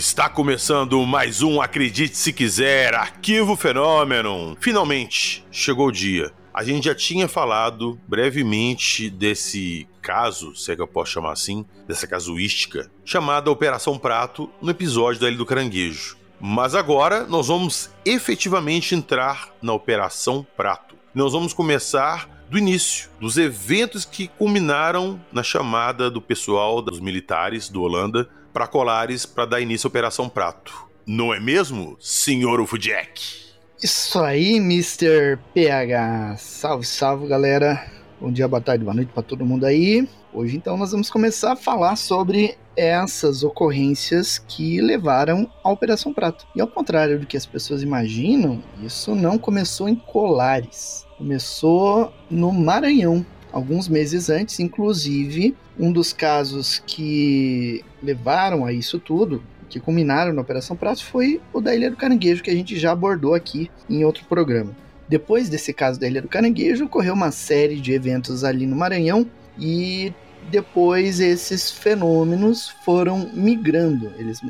Está começando mais um Acredite Se Quiser, Arquivo Fenômeno. Finalmente, chegou o dia. A gente já tinha falado brevemente desse caso, se é que eu posso chamar assim, dessa casuística, chamada Operação Prato, no episódio da Ilha do Caranguejo. Mas agora nós vamos efetivamente entrar na Operação Prato. Nós vamos começar do início, dos eventos que culminaram na chamada do pessoal dos militares do Holanda para Colares para dar início à Operação Prato. Não é mesmo, senhor Ufudjack? Isso aí, Mr. PH. Salve, salve, galera. Bom dia, boa tarde, boa noite para todo mundo aí. Hoje, então, nós vamos começar a falar sobre essas ocorrências que levaram à Operação Prato. E ao contrário do que as pessoas imaginam, isso não começou em Colares. Começou no Maranhão, alguns meses antes, inclusive um dos casos que levaram a isso tudo, que culminaram na Operação Prato, foi o da Ilha do Caranguejo, que a gente já abordou aqui em outro programa. Depois desse caso da Ilha do Caranguejo, ocorreu uma série de eventos ali no Maranhão e depois esses fenômenos foram migrando. Eles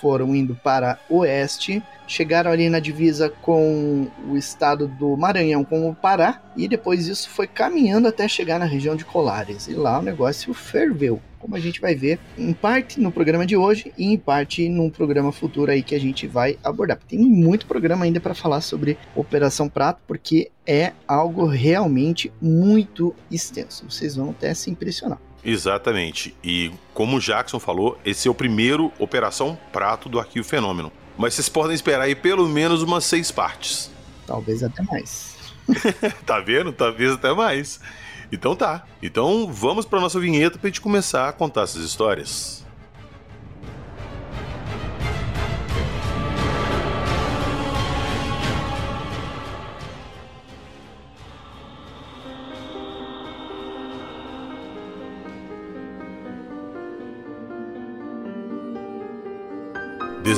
foram indo para oeste, chegaram ali na divisa com o estado do Maranhão com o Pará e depois isso foi caminhando até chegar na região de Colares. E lá o negócio ferveu, como a gente vai ver em parte no programa de hoje e em parte num programa futuro aí que a gente vai abordar. Tem muito programa ainda para falar sobre Operação Prato, porque é algo realmente muito extenso. Vocês vão até se impressionar. Exatamente. E como o Jackson falou, esse é o primeiro Operação Prato do Arquivo Fenômeno. Mas vocês podem esperar aí pelo menos umas seis partes. Talvez até mais. tá vendo? Talvez até mais. Então tá. Então vamos para nossa vinheta para gente começar a contar essas histórias.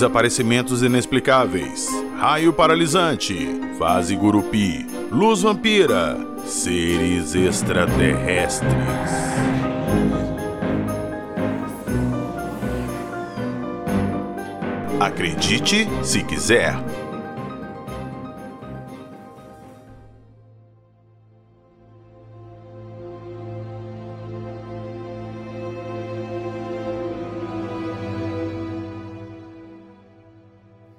Desaparecimentos inexplicáveis, raio paralisante, fase gurupi, luz vampira, seres extraterrestres. Acredite se quiser.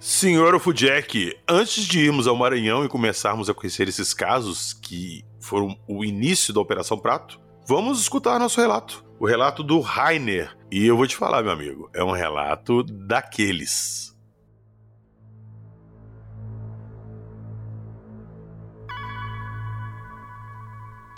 Senhor Ofudjack, antes de irmos ao Maranhão e começarmos a conhecer esses casos que foram o início da Operação Prato, vamos escutar nosso relato. O relato do Rainer. E eu vou te falar, meu amigo, é um relato daqueles.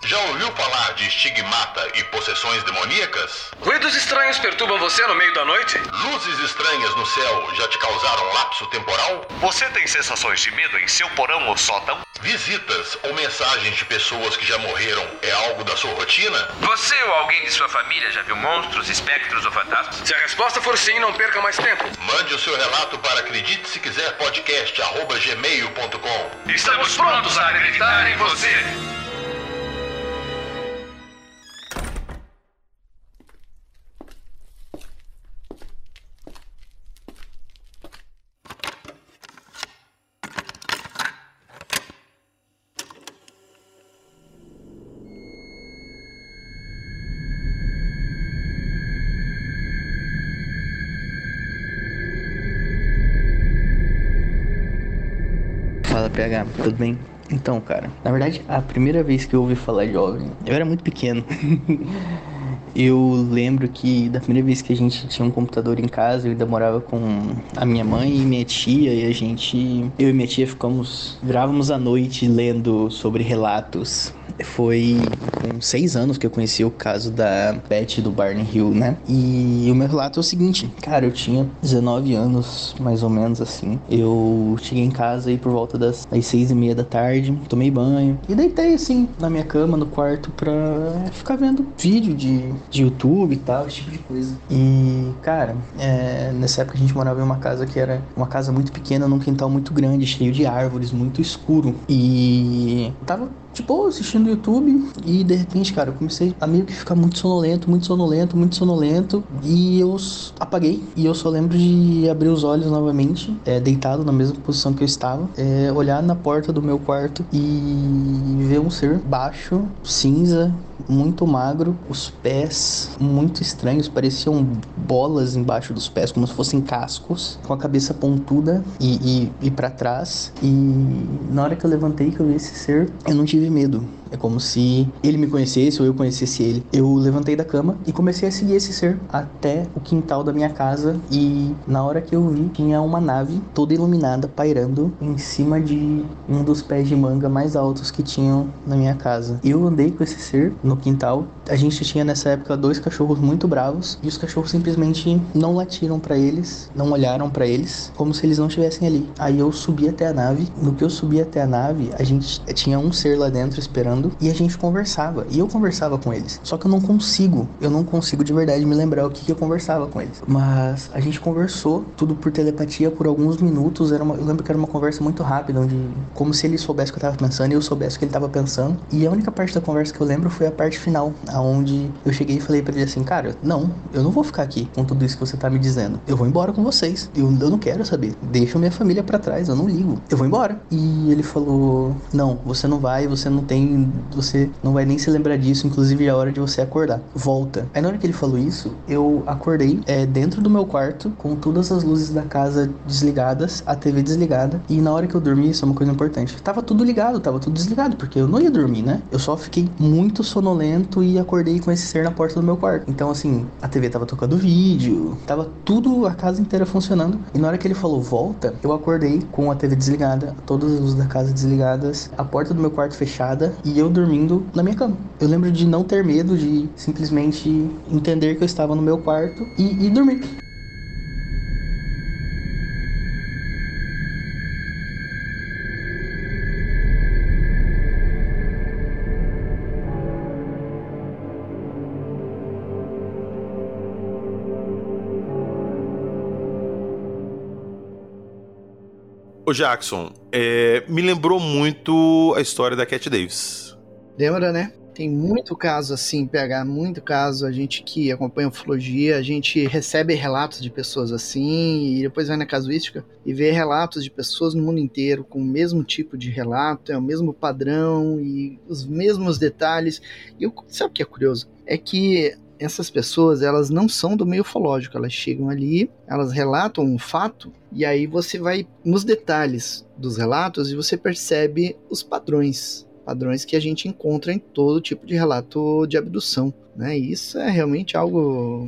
Já ouviu falar de estigmata e possessões demoníacas? Ruídos estranhos perturbam você no meio da noite? Luzes estranhas no céu já te causaram lapso temporal? Você tem sensações de medo em seu porão ou sótão? Visitas ou mensagens de pessoas que já morreram é algo da sua rotina? Você ou alguém de sua família já viu monstros, espectros ou fantasmas? Se a resposta for sim, não perca mais tempo. Mande o seu relato para acredite se quiser podcast gmail.com. Estamos prontos a acreditar em você. Tudo bem? Então, cara, na verdade, a primeira vez que eu ouvi falar de OVNI, eu era muito pequeno. eu lembro que da primeira vez que a gente tinha um computador em casa, eu ainda morava com a minha mãe e minha tia, e a gente, eu e minha tia ficamos, virávamos à noite lendo sobre relatos foi com seis anos que eu conheci o caso da Beth do Barney Hill, né? E o meu relato é o seguinte, cara, eu tinha 19 anos, mais ou menos assim. Eu cheguei em casa aí por volta das, seis e meia da tarde, tomei banho e deitei assim na minha cama, no quarto, pra ficar vendo vídeo de, de YouTube e tal, esse tipo de coisa. E, cara, é, nessa época a gente morava em uma casa que era uma casa muito pequena, num quintal muito grande, cheio de árvores, muito escuro. E tava, tipo, assistindo YouTube e de repente, cara, eu comecei a meio que ficar muito sonolento, muito sonolento, muito sonolento. E eu apaguei. E eu só lembro de abrir os olhos novamente, é, deitado na mesma posição que eu estava, é, olhar na porta do meu quarto e ver um ser baixo, cinza, muito magro, os pés muito estranhos, pareciam bolas embaixo dos pés, como se fossem cascos, com a cabeça pontuda e, e, e para trás. E na hora que eu levantei, que eu vi esse ser, eu não tive medo. É como se ele me conhecesse ou eu conhecesse ele. Eu levantei da cama e comecei a seguir esse ser até o quintal da minha casa. E na hora que eu vi, tinha uma nave toda iluminada pairando em cima de um dos pés de manga mais altos que tinham na minha casa. Eu andei com esse ser no quintal. A gente tinha nessa época dois cachorros muito bravos e os cachorros simplesmente não latiram para eles, não olharam para eles, como se eles não estivessem ali. Aí eu subi até a nave. No que eu subi até a nave, a gente tinha um ser lá dentro esperando e a gente conversava. E eu conversava com eles. Só que eu não consigo, eu não consigo de verdade me lembrar o que, que eu conversava com eles. Mas a gente conversou, tudo por telepatia, por alguns minutos. Era uma, eu lembro que era uma conversa muito rápida, onde como se ele soubesse o que eu tava pensando e eu soubesse o que ele tava pensando. E a única parte da conversa que eu lembro foi a parte final, aonde eu cheguei e falei para ele assim, cara, não, eu não vou ficar aqui com tudo isso que você tá me dizendo. Eu vou embora com vocês. Eu, eu não quero saber. Deixa minha família para trás, eu não ligo. Eu vou embora. E ele falou: Não, você não vai, você não tem você não vai nem se lembrar disso, inclusive é a hora de você acordar. Volta. Aí na hora que ele falou isso, eu acordei é, dentro do meu quarto, com todas as luzes da casa desligadas, a TV desligada, e na hora que eu dormi, isso é uma coisa importante, tava tudo ligado, tava tudo desligado, porque eu não ia dormir, né? Eu só fiquei muito sonolento e acordei com esse ser na porta do meu quarto. Então, assim, a TV tava tocando vídeo, tava tudo, a casa inteira funcionando, e na hora que ele falou volta, eu acordei com a TV desligada, todas as luzes da casa desligadas, a porta do meu quarto fechada, e eu dormindo na minha cama. Eu lembro de não ter medo, de simplesmente entender que eu estava no meu quarto e, e dormir. Ô Jackson, é, me lembrou muito a história da Cat Davis. Lembra, né? Tem muito caso assim, PH, muito caso. A gente que acompanha ufologia, a gente recebe relatos de pessoas assim, e depois vai na casuística e vê relatos de pessoas no mundo inteiro com o mesmo tipo de relato, é o mesmo padrão e os mesmos detalhes. E eu, sabe o que é curioso? É que essas pessoas, elas não são do meio ufológico, elas chegam ali, elas relatam um fato, e aí você vai nos detalhes dos relatos e você percebe os padrões padrões que a gente encontra em todo tipo de relato de abdução. Né? E isso é realmente algo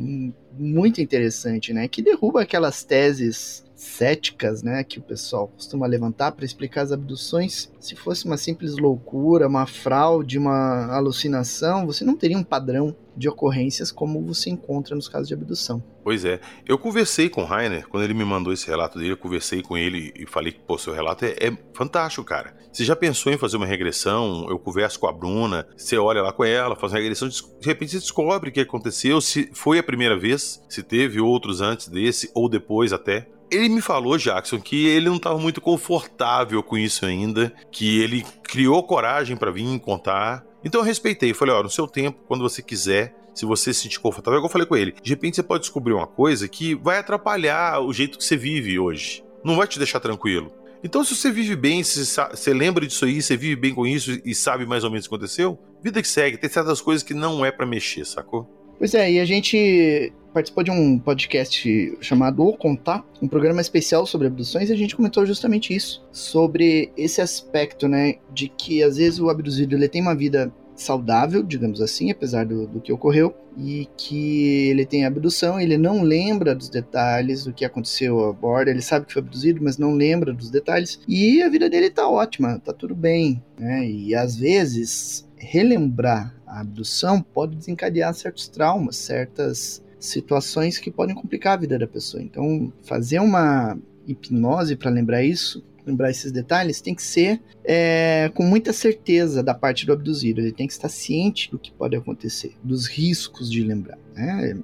muito interessante, né? Que derruba aquelas teses céticas, né, que o pessoal costuma levantar para explicar as abduções. Se fosse uma simples loucura, uma fraude, uma alucinação, você não teria um padrão de ocorrências como você encontra nos casos de abdução. Pois é. Eu conversei com o Rainer, quando ele me mandou esse relato dele, eu conversei com ele e falei que, pô, seu relato é, é, fantástico, cara. Você já pensou em fazer uma regressão? Eu converso com a Bruna, você olha lá com ela, faz uma regressão, de repente você descobre o que aconteceu, se foi a primeira vez, se teve outros antes desse, ou depois até. Ele me falou, Jackson, que ele não estava muito confortável com isso ainda, que ele criou coragem para vir contar, então eu respeitei, falei, ó, no seu tempo, quando você quiser, se você se sentir confortável, eu falei com ele, de repente você pode descobrir uma coisa que vai atrapalhar o jeito que você vive hoje. Não vai te deixar tranquilo. Então, se você vive bem, se você lembra disso aí, você vive bem com isso e sabe mais ou menos o que aconteceu, vida que segue. Tem certas coisas que não é para mexer, sacou? Pois é, e a gente participou de um podcast chamado O Contar, um programa especial sobre abduções, e a gente comentou justamente isso, sobre esse aspecto, né, de que às vezes o abduzido ele tem uma vida saudável, digamos assim, apesar do, do que ocorreu, e que ele tem abdução, ele não lembra dos detalhes do que aconteceu a bordo, ele sabe que foi abduzido, mas não lembra dos detalhes, e a vida dele tá ótima, tá tudo bem, né? E às vezes relembrar a abdução pode desencadear certos traumas, certas situações que podem complicar a vida da pessoa. Então, fazer uma hipnose para lembrar isso, lembrar esses detalhes, tem que ser é, com muita certeza da parte do abduzido. Ele tem que estar ciente do que pode acontecer, dos riscos de lembrar. Né?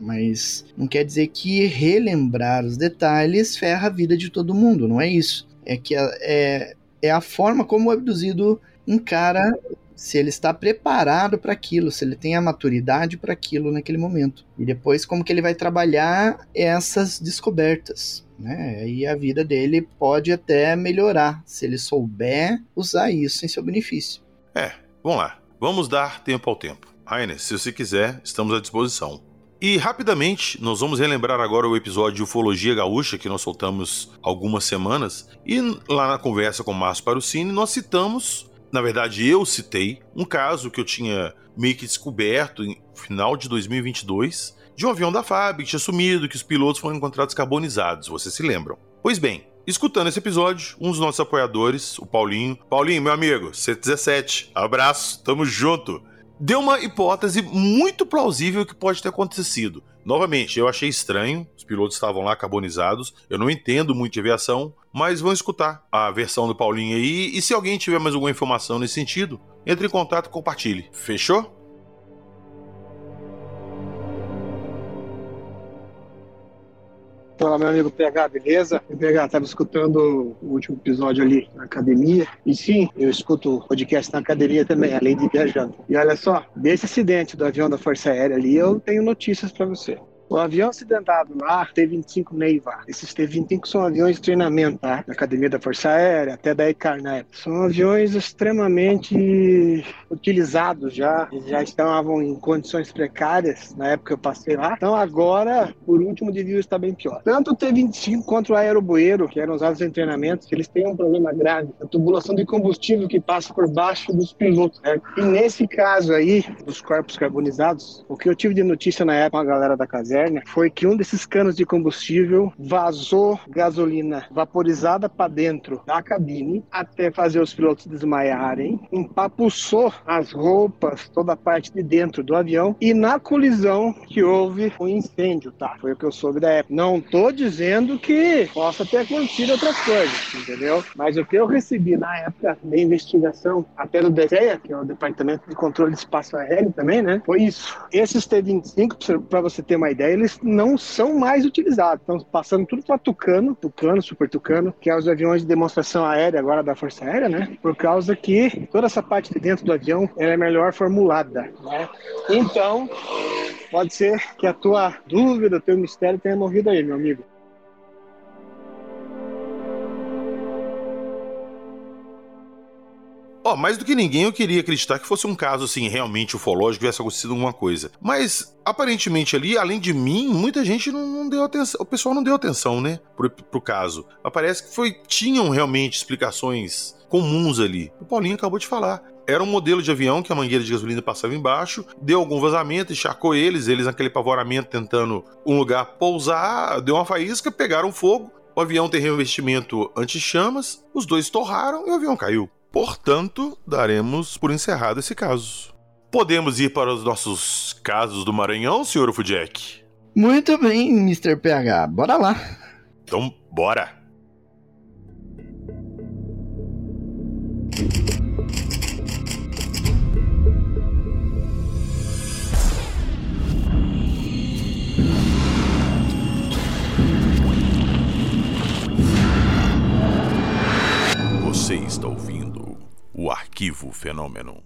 Mas não quer dizer que relembrar os detalhes ferra a vida de todo mundo, não é isso. É que é, é a forma como o abduzido encara se ele está preparado para aquilo, se ele tem a maturidade para aquilo naquele momento. E depois como que ele vai trabalhar essas descobertas. Né? E a vida dele pode até melhorar se ele souber usar isso em seu benefício. É, vamos lá. Vamos dar tempo ao tempo. Rainer, se você quiser, estamos à disposição. E rapidamente, nós vamos relembrar agora o episódio de Ufologia Gaúcha que nós soltamos algumas semanas. E lá na conversa com o Márcio Parucini, nós citamos, na verdade eu citei, um caso que eu tinha meio que descoberto em final de 2022 de um avião da FAB que tinha sumido, que os pilotos foram encontrados carbonizados, vocês se lembram. Pois bem, escutando esse episódio, um dos nossos apoiadores, o Paulinho, Paulinho, meu amigo, C17, abraço, tamo junto deu uma hipótese muito plausível que pode ter acontecido. Novamente, eu achei estranho, os pilotos estavam lá carbonizados, eu não entendo muito de aviação, mas vão escutar a versão do Paulinho aí, e se alguém tiver mais alguma informação nesse sentido, entre em contato e compartilhe. Fechou? Fala, meu amigo PH, beleza? PH estava escutando o último episódio ali na academia. E sim, eu escuto podcast na academia também, além de viajando. E olha só, desse acidente do avião da Força Aérea ali, eu tenho notícias para você. O avião acidentado lá, T-25 Neiva. Esses T-25 são aviões de treinamento, tá? Da Academia da Força Aérea, até da ECAR na época. São aviões extremamente utilizados já. Eles já estavam em condições precárias na época que eu passei lá. Então agora, por último, devia estar bem pior. Tanto o T-25 quanto o aerobueiro, que eram usados em treinamentos, eles têm um problema grave. A tubulação de combustível que passa por baixo dos pilotos. Né? E nesse caso aí, dos corpos carbonizados, o que eu tive de notícia na época com a galera da foi que um desses canos de combustível vazou gasolina vaporizada para dentro da cabine até fazer os pilotos desmaiarem, empapuçou as roupas, toda a parte de dentro do avião e na colisão que houve um incêndio, tá? Foi o que eu soube da época. Não tô dizendo que possa ter acontecido outras coisas, entendeu? Mas o que eu recebi na época da investigação, até do DECEA, que é o Departamento de Controle de Espaço Aéreo também, né? Foi isso. Esses T-25, para você ter uma ideia, eles não são mais utilizados. Estão passando tudo para Tucano, Tucano, Super Tucano, que é os aviões de demonstração aérea agora da Força Aérea, né? Por causa que toda essa parte de dentro do avião é melhor formulada, né? Então, pode ser que a tua dúvida, o teu mistério tenha morrido aí, meu amigo. Ó, mais do que ninguém eu queria acreditar que fosse um caso assim, realmente ufológico, tivesse acontecido alguma coisa. Mas, aparentemente ali, além de mim, muita gente não, não deu atenção. O pessoal não deu atenção, né? Pro, pro caso. Mas parece que foi. Tinham realmente explicações comuns ali. O Paulinho acabou de falar. Era um modelo de avião que a mangueira de gasolina passava embaixo, deu algum vazamento, encharcou eles, eles naquele pavoramento tentando um lugar pousar, deu uma faísca, pegaram fogo. O avião tem revestimento anti-chamas, os dois torraram e o avião caiu. Portanto, daremos por encerrado esse caso. Podemos ir para os nossos casos do Maranhão, senhor Ufudek? Muito bem, Mr. PH. Bora lá. Então, bora. Você está ouvindo o Arquivo Fenômeno.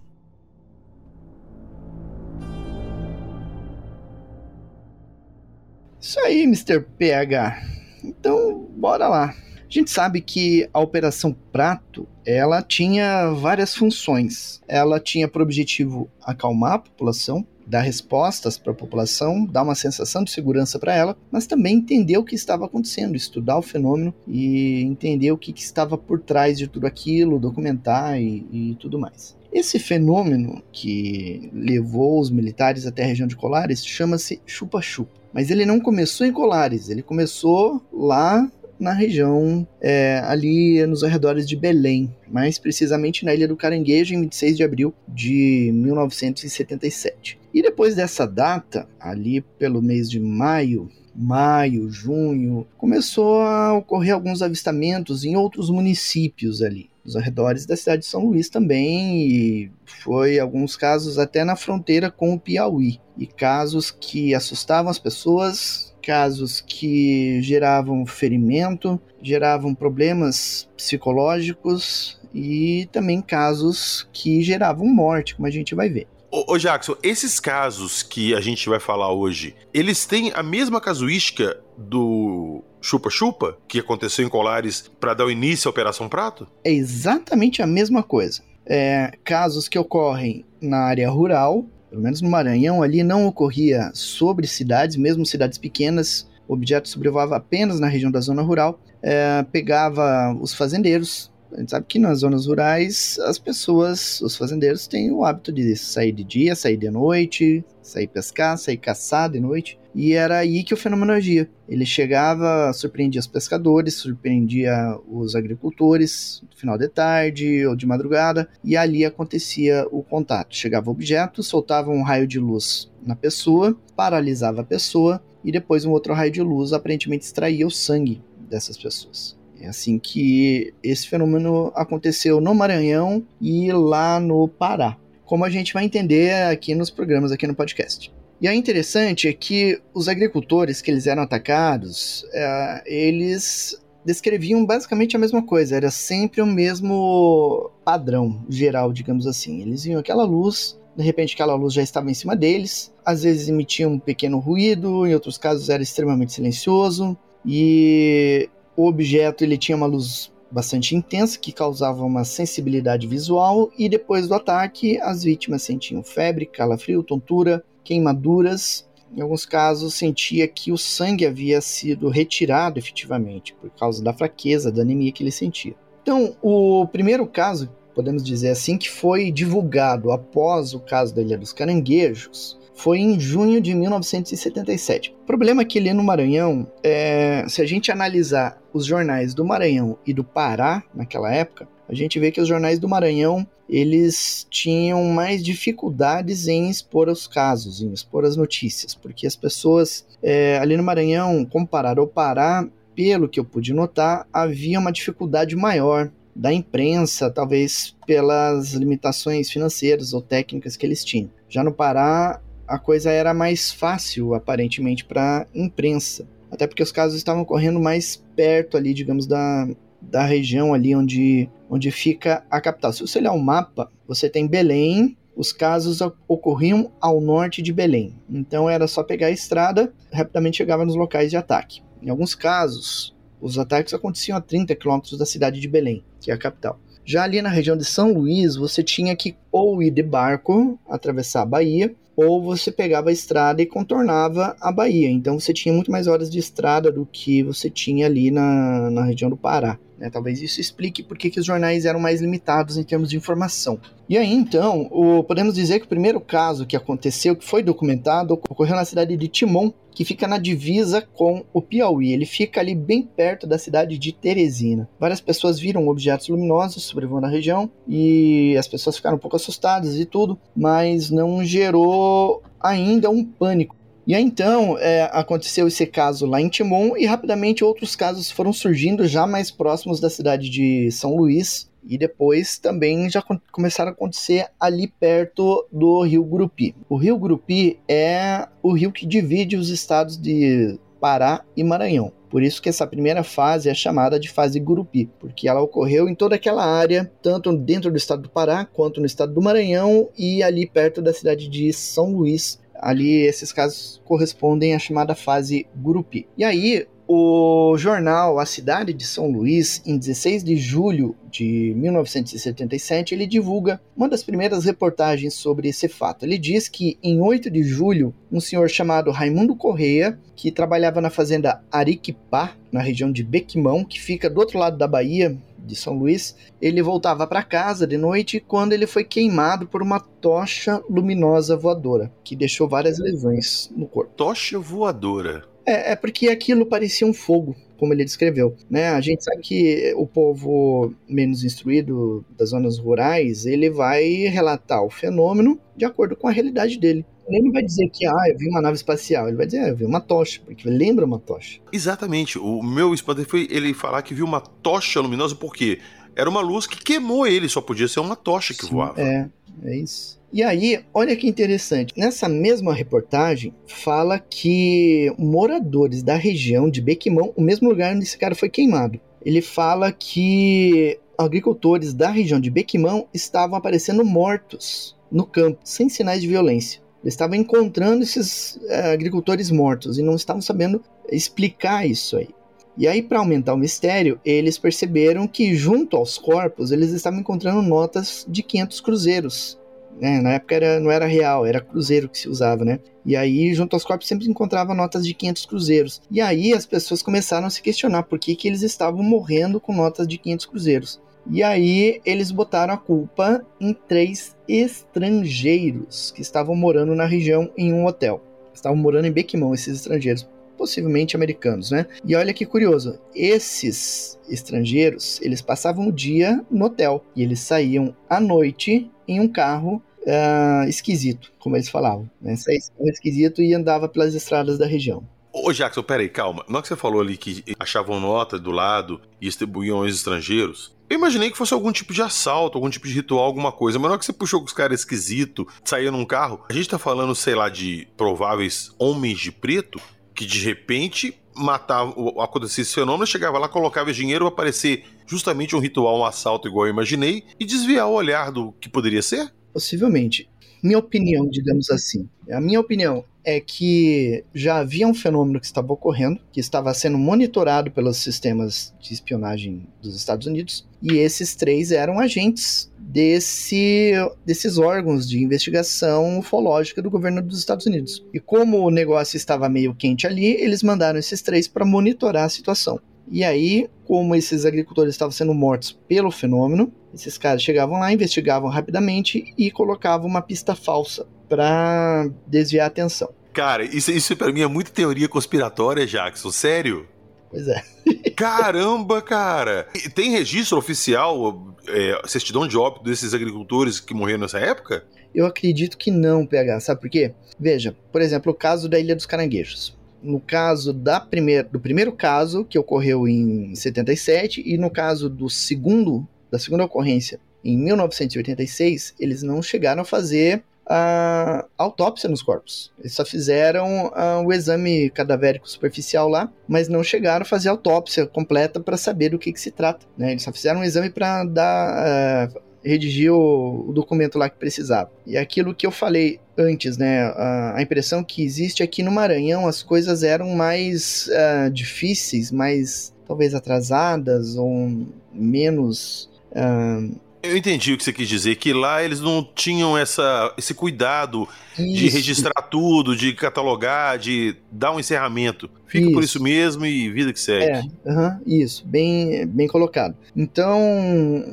Isso aí, Mr. PH. Então, bora lá. A gente sabe que a Operação Prato, ela tinha várias funções. Ela tinha por objetivo acalmar a população, dar respostas para a população, dar uma sensação de segurança para ela, mas também entender o que estava acontecendo, estudar o fenômeno e entender o que, que estava por trás de tudo aquilo, documentar e, e tudo mais. Esse fenômeno que levou os militares até a região de Colares chama-se chupa-chupa. Mas ele não começou em Colares, ele começou lá na região é, ali nos arredores de Belém, mais precisamente na Ilha do Caranguejo, em 26 de abril de 1977. E depois dessa data, ali pelo mês de maio, maio, junho, começou a ocorrer alguns avistamentos em outros municípios ali, nos arredores da cidade de São Luís também, e foi alguns casos até na fronteira com o Piauí, e casos que assustavam as pessoas casos que geravam ferimento, geravam problemas psicológicos e também casos que geravam morte, como a gente vai ver. Ô, ô, Jackson, esses casos que a gente vai falar hoje, eles têm a mesma casuística do chupa-chupa que aconteceu em Colares para dar o início à Operação Prato? É exatamente a mesma coisa. É, casos que ocorrem na área rural, pelo menos no Maranhão, ali não ocorria sobre cidades, mesmo cidades pequenas, o objeto sobrevoava apenas na região da zona rural, é, pegava os fazendeiros, a gente sabe que nas zonas rurais as pessoas, os fazendeiros, têm o hábito de sair de dia, sair de noite, sair pescar, sair caçar de noite. E era aí que o fenômeno agia. Ele chegava, surpreendia os pescadores, surpreendia os agricultores no final de tarde ou de madrugada, e ali acontecia o contato. Chegava o objeto, soltava um raio de luz na pessoa, paralisava a pessoa, e depois um outro raio de luz aparentemente extraía o sangue dessas pessoas. Assim que esse fenômeno aconteceu no Maranhão e lá no Pará, como a gente vai entender aqui nos programas, aqui no podcast. E é interessante é que os agricultores que eles eram atacados, é, eles descreviam basicamente a mesma coisa, era sempre o mesmo padrão geral, digamos assim. Eles viam aquela luz, de repente aquela luz já estava em cima deles, às vezes emitia um pequeno ruído, em outros casos era extremamente silencioso, e o objeto ele tinha uma luz bastante intensa que causava uma sensibilidade visual e depois do ataque as vítimas sentiam febre, calafrio, tontura, queimaduras. Em alguns casos sentia que o sangue havia sido retirado efetivamente por causa da fraqueza, da anemia que ele sentia. Então, o primeiro caso, podemos dizer assim, que foi divulgado após o caso da Ilha dos Caranguejos, foi em junho de 1977. O problema é que ali no Maranhão, é, se a gente analisar os jornais do Maranhão e do Pará naquela época, a gente vê que os jornais do Maranhão eles tinham mais dificuldades em expor os casos, em expor as notícias, porque as pessoas é, ali no Maranhão, comparado ao Pará, pelo que eu pude notar, havia uma dificuldade maior da imprensa, talvez pelas limitações financeiras ou técnicas que eles tinham. Já no Pará, a coisa era mais fácil, aparentemente, para imprensa. Até porque os casos estavam ocorrendo mais perto ali, digamos, da, da região ali onde, onde fica a capital. Se você olhar o mapa, você tem Belém, os casos ocorriam ao norte de Belém. Então era só pegar a estrada, rapidamente chegava nos locais de ataque. Em alguns casos, os ataques aconteciam a 30 quilômetros da cidade de Belém, que é a capital. Já ali na região de São Luís, você tinha que ou ir de barco, atravessar a Bahia, ou você pegava a estrada e contornava a Bahia. Então você tinha muito mais horas de estrada do que você tinha ali na, na região do Pará. Né? Talvez isso explique por que, os jornais eram mais limitados em termos de informação. E aí, então, o, podemos dizer que o primeiro caso que aconteceu, que foi documentado, ocorreu na cidade de Timon, que fica na divisa com o Piauí. Ele fica ali bem perto da cidade de Teresina. Várias pessoas viram objetos luminosos sobrevoando a região e as pessoas ficaram um pouco assustadas e tudo, mas não gerou ainda um pânico e aí, então é, aconteceu esse caso lá em Timon e rapidamente outros casos foram surgindo já mais próximos da cidade de São Luís e depois também já começaram a acontecer ali perto do rio Grupi. O rio Grupi é o rio que divide os estados de Pará e Maranhão. Por isso que essa primeira fase é chamada de fase Gurupi, porque ela ocorreu em toda aquela área, tanto dentro do estado do Pará quanto no estado do Maranhão e ali perto da cidade de São Luís, Ali, esses casos correspondem à chamada fase Gurupi. E aí, o jornal A Cidade de São Luís, em 16 de julho de 1977, ele divulga uma das primeiras reportagens sobre esse fato. Ele diz que em 8 de julho, um senhor chamado Raimundo Correia, que trabalhava na fazenda Ariquipá, na região de Bequimão, que fica do outro lado da Bahia, de São Luís, ele voltava para casa de noite quando ele foi queimado por uma tocha luminosa voadora, que deixou várias lesões no corpo. Tocha voadora? É, é porque aquilo parecia um fogo, como ele descreveu. Né? A gente sabe que o povo menos instruído das zonas rurais, ele vai relatar o fenômeno de acordo com a realidade dele. Ele não vai dizer que, ah, eu vi uma nave espacial. Ele vai dizer, ah, eu vi uma tocha, porque lembra uma tocha. Exatamente. O meu espanto foi ele falar que viu uma tocha luminosa, porque era uma luz que queimou ele, só podia ser uma tocha que Sim, voava. É, é isso. E aí, olha que interessante. Nessa mesma reportagem, fala que moradores da região de Bequimão, o mesmo lugar onde esse cara foi queimado, ele fala que agricultores da região de Bequimão estavam aparecendo mortos no campo, sem sinais de violência. Eles estavam encontrando esses eh, agricultores mortos e não estavam sabendo explicar isso aí. E aí, para aumentar o mistério, eles perceberam que junto aos corpos eles estavam encontrando notas de 500 cruzeiros. né? na época era, não era real, era cruzeiro que se usava, né? E aí, junto aos corpos, sempre encontrava notas de 500 cruzeiros. E aí as pessoas começaram a se questionar por que, que eles estavam morrendo com notas de 500 cruzeiros. E aí eles botaram a culpa em três estrangeiros que estavam morando na região em um hotel. Estavam morando em Bequimão, esses estrangeiros, possivelmente americanos, né? E olha que curioso, esses estrangeiros, eles passavam o dia no hotel e eles saíam à noite em um carro ah, esquisito, como eles falavam. Né? Saía esquisito e andava pelas estradas da região. Ô, Jackson, peraí, calma. Na hora que você falou ali que achavam nota do lado e distribuíam aos estrangeiros, eu imaginei que fosse algum tipo de assalto, algum tipo de ritual, alguma coisa. Mas na hora que você puxou com os caras esquisitos, saía num carro, a gente tá falando, sei lá, de prováveis homens de preto que de repente matavam, acontecia esse fenômeno, chegava lá, colocava dinheiro, aparecer justamente um ritual, um assalto igual eu imaginei, e desviar o olhar do que poderia ser? Possivelmente. Minha opinião, digamos assim. A minha opinião é que já havia um fenômeno que estava ocorrendo, que estava sendo monitorado pelos sistemas de espionagem dos Estados Unidos, e esses três eram agentes desse, desses órgãos de investigação ufológica do governo dos Estados Unidos. E como o negócio estava meio quente ali, eles mandaram esses três para monitorar a situação. E aí, como esses agricultores estavam sendo mortos pelo fenômeno, esses caras chegavam lá, investigavam rapidamente e colocavam uma pista falsa para desviar a atenção. Cara, isso, isso pra mim é muito teoria conspiratória, Jackson. Sério? Pois é. Caramba, cara! Tem registro oficial, é, certidão de óbito desses agricultores que morreram nessa época? Eu acredito que não, PH. Sabe por quê? Veja, por exemplo, o caso da Ilha dos Caranguejos. No caso da primeir, do primeiro caso, que ocorreu em 77, e no caso do segundo, da segunda ocorrência, em 1986, eles não chegaram a fazer a autópsia nos corpos. Eles só fizeram ah, o exame cadavérico superficial lá, mas não chegaram a fazer a autópsia completa para saber do que, que se trata. né? Eles só fizeram um exame para dar. ah, redigir o, o documento lá que precisava. E aquilo que eu falei antes, né? A, a impressão que existe aqui no Maranhão, as coisas eram mais ah, difíceis, mais talvez atrasadas ou menos. ah, Eu entendi o que você quis dizer, que lá eles não tinham essa, esse cuidado de isso. registrar tudo, de catalogar, de dar um encerramento. Fica por Isso. isso mesmo e vida que segue. É, isso, bem, bem colocado. Então,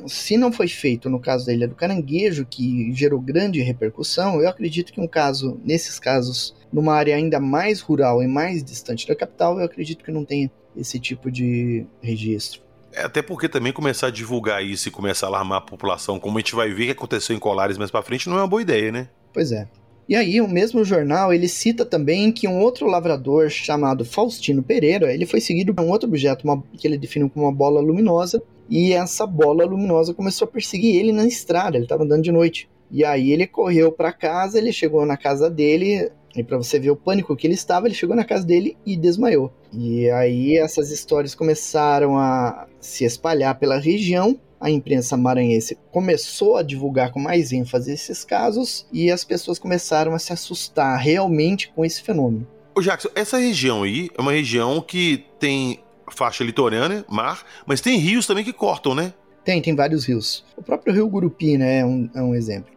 se não foi feito no caso da Ilha do Caranguejo, que gerou grande repercussão, eu acredito que um caso, nesses casos, numa área ainda mais rural e mais distante da capital, eu acredito que não tenha esse tipo de registro. É, Até porque também começar a divulgar isso e começar a alarmar a população, como a gente vai ver que aconteceu em Colares mais pra frente, não é uma boa ideia, né? Pois é. E aí, o mesmo jornal, ele cita também que um outro lavrador chamado Faustino Pereira, ele foi seguido por um outro objeto uma- que ele definiu como uma bola luminosa, e essa bola luminosa começou a perseguir ele na estrada, ele estava andando de noite. E aí ele correu para casa, ele chegou na casa dele, e para você ver o pânico que ele estava, ele chegou na casa dele e desmaiou. E aí essas histórias começaram a se espalhar pela região, a imprensa maranhense começou a divulgar com mais ênfase esses casos e as pessoas começaram a se assustar realmente com esse fenômeno. Ô Jackson, essa região aí é uma região que tem faixa litorânea, mar, mas tem rios também que cortam, né? Tem, tem vários rios. O próprio rio Gurupi, né, é um, é um exemplo.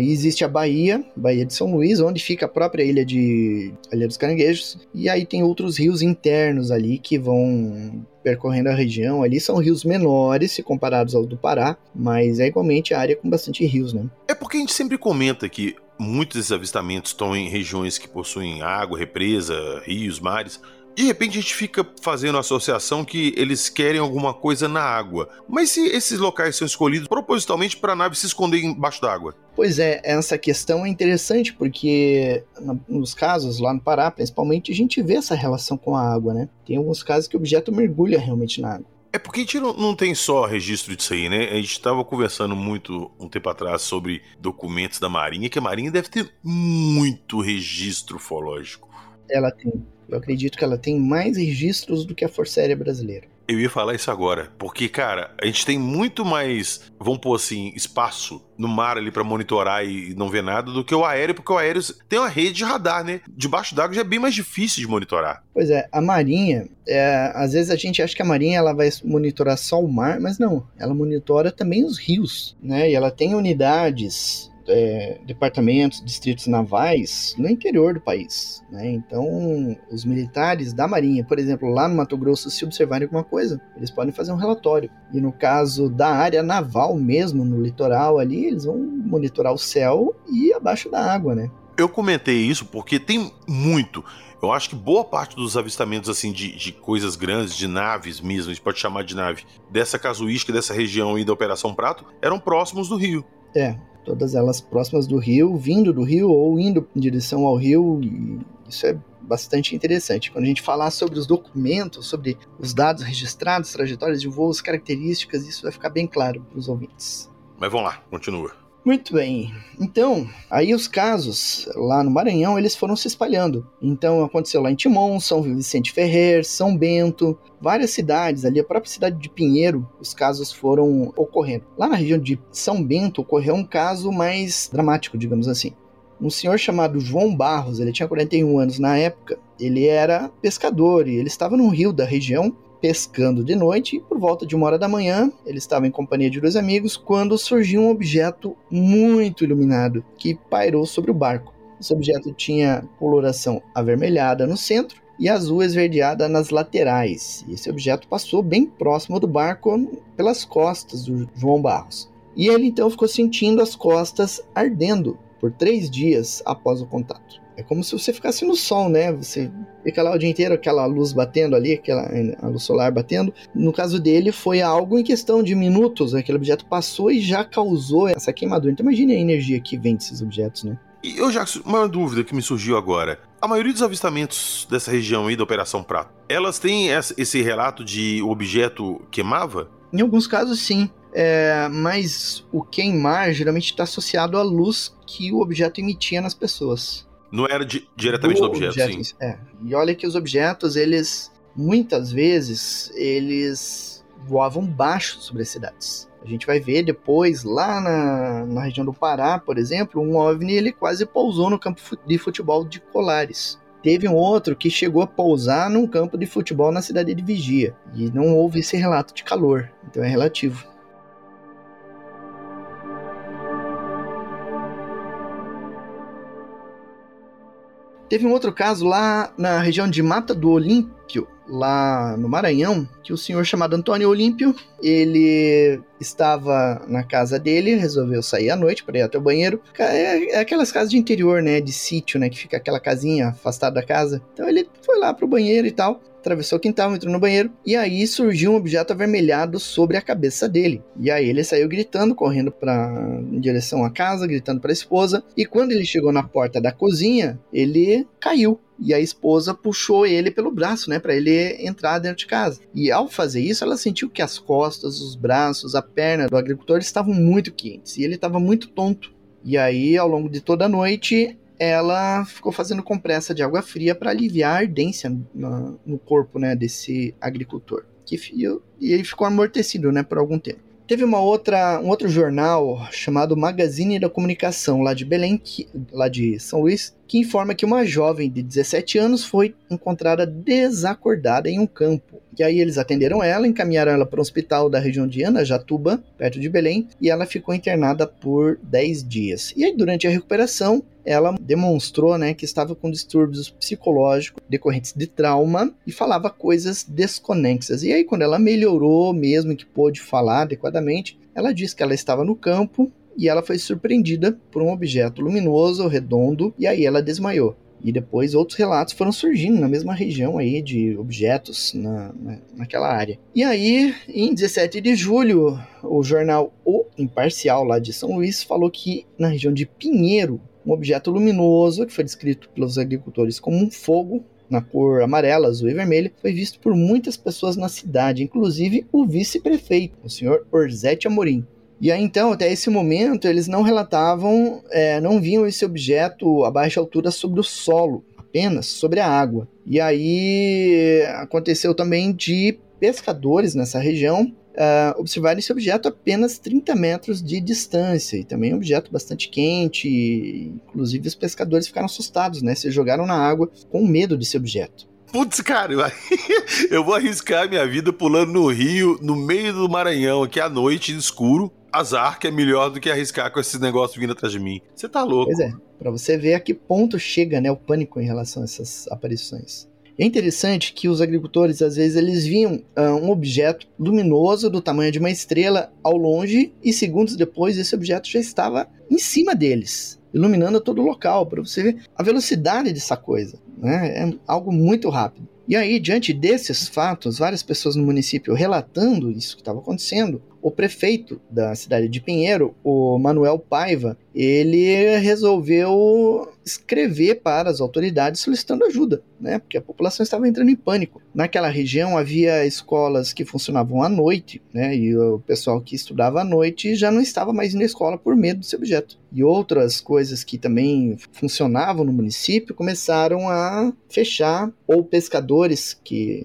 E existe a Baía, Baía de São Luís, onde fica a própria ilha de Ilha dos Caranguejos. E aí tem outros rios internos ali que vão percorrendo a região. Ali são rios menores se comparados aos do Pará, mas é igualmente a área com bastante rios, né? É porque a gente sempre comenta que muitos desses avistamentos estão em regiões que possuem água, represa, rios, mares. De repente a gente fica fazendo a associação que eles querem alguma coisa na água. Mas se esses locais são escolhidos propositalmente para a nave se esconder embaixo d'água? Pois é, essa questão é interessante porque nos casos lá no Pará, principalmente, a gente vê essa relação com a água, né? Tem alguns casos que o objeto mergulha realmente na água. É porque a gente não, não tem só registro disso aí, né? A gente estava conversando muito um tempo atrás sobre documentos da Marinha, que a Marinha deve ter muito registro ufológico. Ela tem. Eu acredito que ela tem mais registros do que a Força Aérea Brasileira. Eu ia falar isso agora, porque, cara, a gente tem muito mais, vamos pôr assim, espaço no mar ali para monitorar e não ver nada do que o aéreo, porque o aéreo tem uma rede de radar, né? Debaixo d'água já é bem mais difícil de monitorar. Pois é, a Marinha, é, às vezes a gente acha que a Marinha ela vai monitorar só o mar, mas não, ela monitora também os rios, né? E ela tem unidades é, departamentos, distritos navais no interior do país. Né? Então, os militares da Marinha, por exemplo, lá no Mato Grosso, se observarem alguma coisa, eles podem fazer um relatório. E no caso da área naval mesmo, no litoral ali, eles vão monitorar o céu e abaixo da água, né? Eu comentei isso porque tem muito. Eu acho que boa parte dos avistamentos assim de, de, coisas grandes, de naves mesmo, a gente pode chamar de nave, dessa casuística, dessa região aí da Operação Prato, eram próximos do Rio. É, todas elas próximas do rio, vindo do rio ou indo em direção ao rio, e isso é bastante interessante. Quando a gente falar sobre os documentos, sobre os dados registrados, trajetórias de voos, características, isso vai ficar bem claro para os ouvintes. Mas vamos lá, continua. Muito bem. Então, aí os casos lá no Maranhão, eles foram se espalhando. Então, aconteceu lá em Timon, São Vicente Ferrer, São Bento, várias cidades ali, a própria cidade de Pinheiro, os casos foram ocorrendo. Lá na região de São Bento ocorreu um caso mais dramático, digamos assim. Um senhor chamado João Barros, ele tinha 41 anos na época, ele era pescador e ele estava no rio da região pescando de noite e por volta de uma hora da manhã ele estava em companhia de dois amigos quando surgiu um objeto muito iluminado que pairou sobre o barco. Esse objeto tinha coloração avermelhada no centro e azul esverdeada nas laterais. Esse objeto passou bem próximo do barco pelas costas do João Barros. E ele então ficou sentindo as costas ardendo por três dias após o contato. É como se você ficasse no sol, né? Você fica lá o dia inteiro, aquela luz batendo ali, aquela a luz solar batendo. No caso dele, foi algo em questão de minutos. Aquele objeto passou e já causou essa queimadura. Então imagine a energia que vem desses objetos, né? E eu já uma dúvida que me surgiu agora. A maioria dos avistamentos dessa região aí da Operação Prato, elas têm esse relato de o objeto queimava? Em alguns casos, sim. É, mas o queimar geralmente está associado à luz que o objeto emitia nas pessoas. Não era di diretamente do, do objeto, objeto, sim. É. E olha que os objetos, eles muitas vezes eles voavam baixo sobre as cidades. A gente vai ver depois, lá na, na região do Pará, por exemplo, um OVNI ele quase pousou no campo de futebol de Colares. Teve um outro que chegou a pousar num campo de futebol na cidade de Vigia. E não houve esse relato de calor. Então é relativo. Teve um outro caso lá na região de Mata do Olímpio, lá no Maranhão, que o senhor chamado Antônio Olímpio, ele estava na casa dele, resolveu sair à noite para ir até o banheiro. É, é, aquelas casas de interior, né, de sítio, né, que fica aquela casinha afastada da casa. Então ele foi lá pro banheiro e tal atravessou o quintal, entrou no banheiro, e aí surgiu um objeto avermelhado sobre a cabeça dele. E aí ele saiu gritando, correndo para em direção à casa, gritando para a esposa, e quando ele chegou na porta da cozinha, ele caiu. E a esposa puxou ele pelo braço, né, para ele entrar dentro de casa. E ao fazer isso, ela sentiu que as costas, os braços, a perna do agricultor estavam muito quentes e ele estava muito tonto. E aí, ao longo de toda a noite, ela ficou fazendo compressa de água fria para aliviar a ardência no, no corpo né, desse agricultor. Que, e ele ficou amortecido né, por algum tempo. Teve uma outra, um outro jornal chamado Magazine da Comunicação, lá de Belém, que, lá de São Luís, que informa que uma jovem de 17 anos foi encontrada desacordada em um campo. E aí eles atenderam ela, encaminharam ela para o hospital da região de Anajatuba, perto de Belém, e ela ficou internada por 10 dias. E aí durante a recuperação, ela demonstrou né, que estava com distúrbios psicológicos decorrentes de trauma e falava coisas desconexas. E aí, quando ela melhorou mesmo, que pôde falar adequadamente, ela disse que ela estava no campo e ela foi surpreendida por um objeto luminoso, redondo, e aí ela desmaiou. E depois outros relatos foram surgindo na mesma região aí de objetos na, na, naquela área. E aí, em 17 de julho, o jornal O Imparcial lá de São Luís falou que na região de Pinheiro, um objeto luminoso que foi descrito pelos agricultores como um fogo na cor amarela, azul e vermelha, foi visto por muitas pessoas na cidade, inclusive o vice-prefeito, o senhor Orzete Amorim. E aí então, até esse momento, eles não relatavam, é, não viam esse objeto a baixa altura sobre o solo, apenas sobre a água. E aí aconteceu também de pescadores nessa região uh, observarem esse objeto a apenas 30 metros de distância. E também um objeto bastante quente. E, inclusive, os pescadores ficaram assustados, né? Se jogaram na água com medo desse objeto. Putz, cara, eu vou arriscar minha vida pulando no rio, no meio do Maranhão, aqui à noite, escuro. Azar que é melhor do que arriscar com esses negócios vindo atrás de mim. Você tá louco. Pois é, pra você ver a que ponto chega né, o pânico em relação a essas aparições. É interessante que os agricultores, às vezes, eles viam uh, um objeto luminoso do tamanho de uma estrela ao longe e segundos depois esse objeto já estava em cima deles, iluminando todo o local, para você ver a velocidade dessa coisa. Né? É algo muito rápido. E aí, diante desses fatos, várias pessoas no município relatando isso que estava acontecendo, o prefeito da cidade de Pinheiro, o Manuel Paiva, ele resolveu escrever para as autoridades solicitando ajuda, né? Porque a população estava entrando em pânico. Naquela região havia escolas que funcionavam à noite, né? E o pessoal que estudava à noite já não estava mais na escola por medo desse objeto. E outras coisas que também funcionavam no município começaram a fechar, ou pescadores que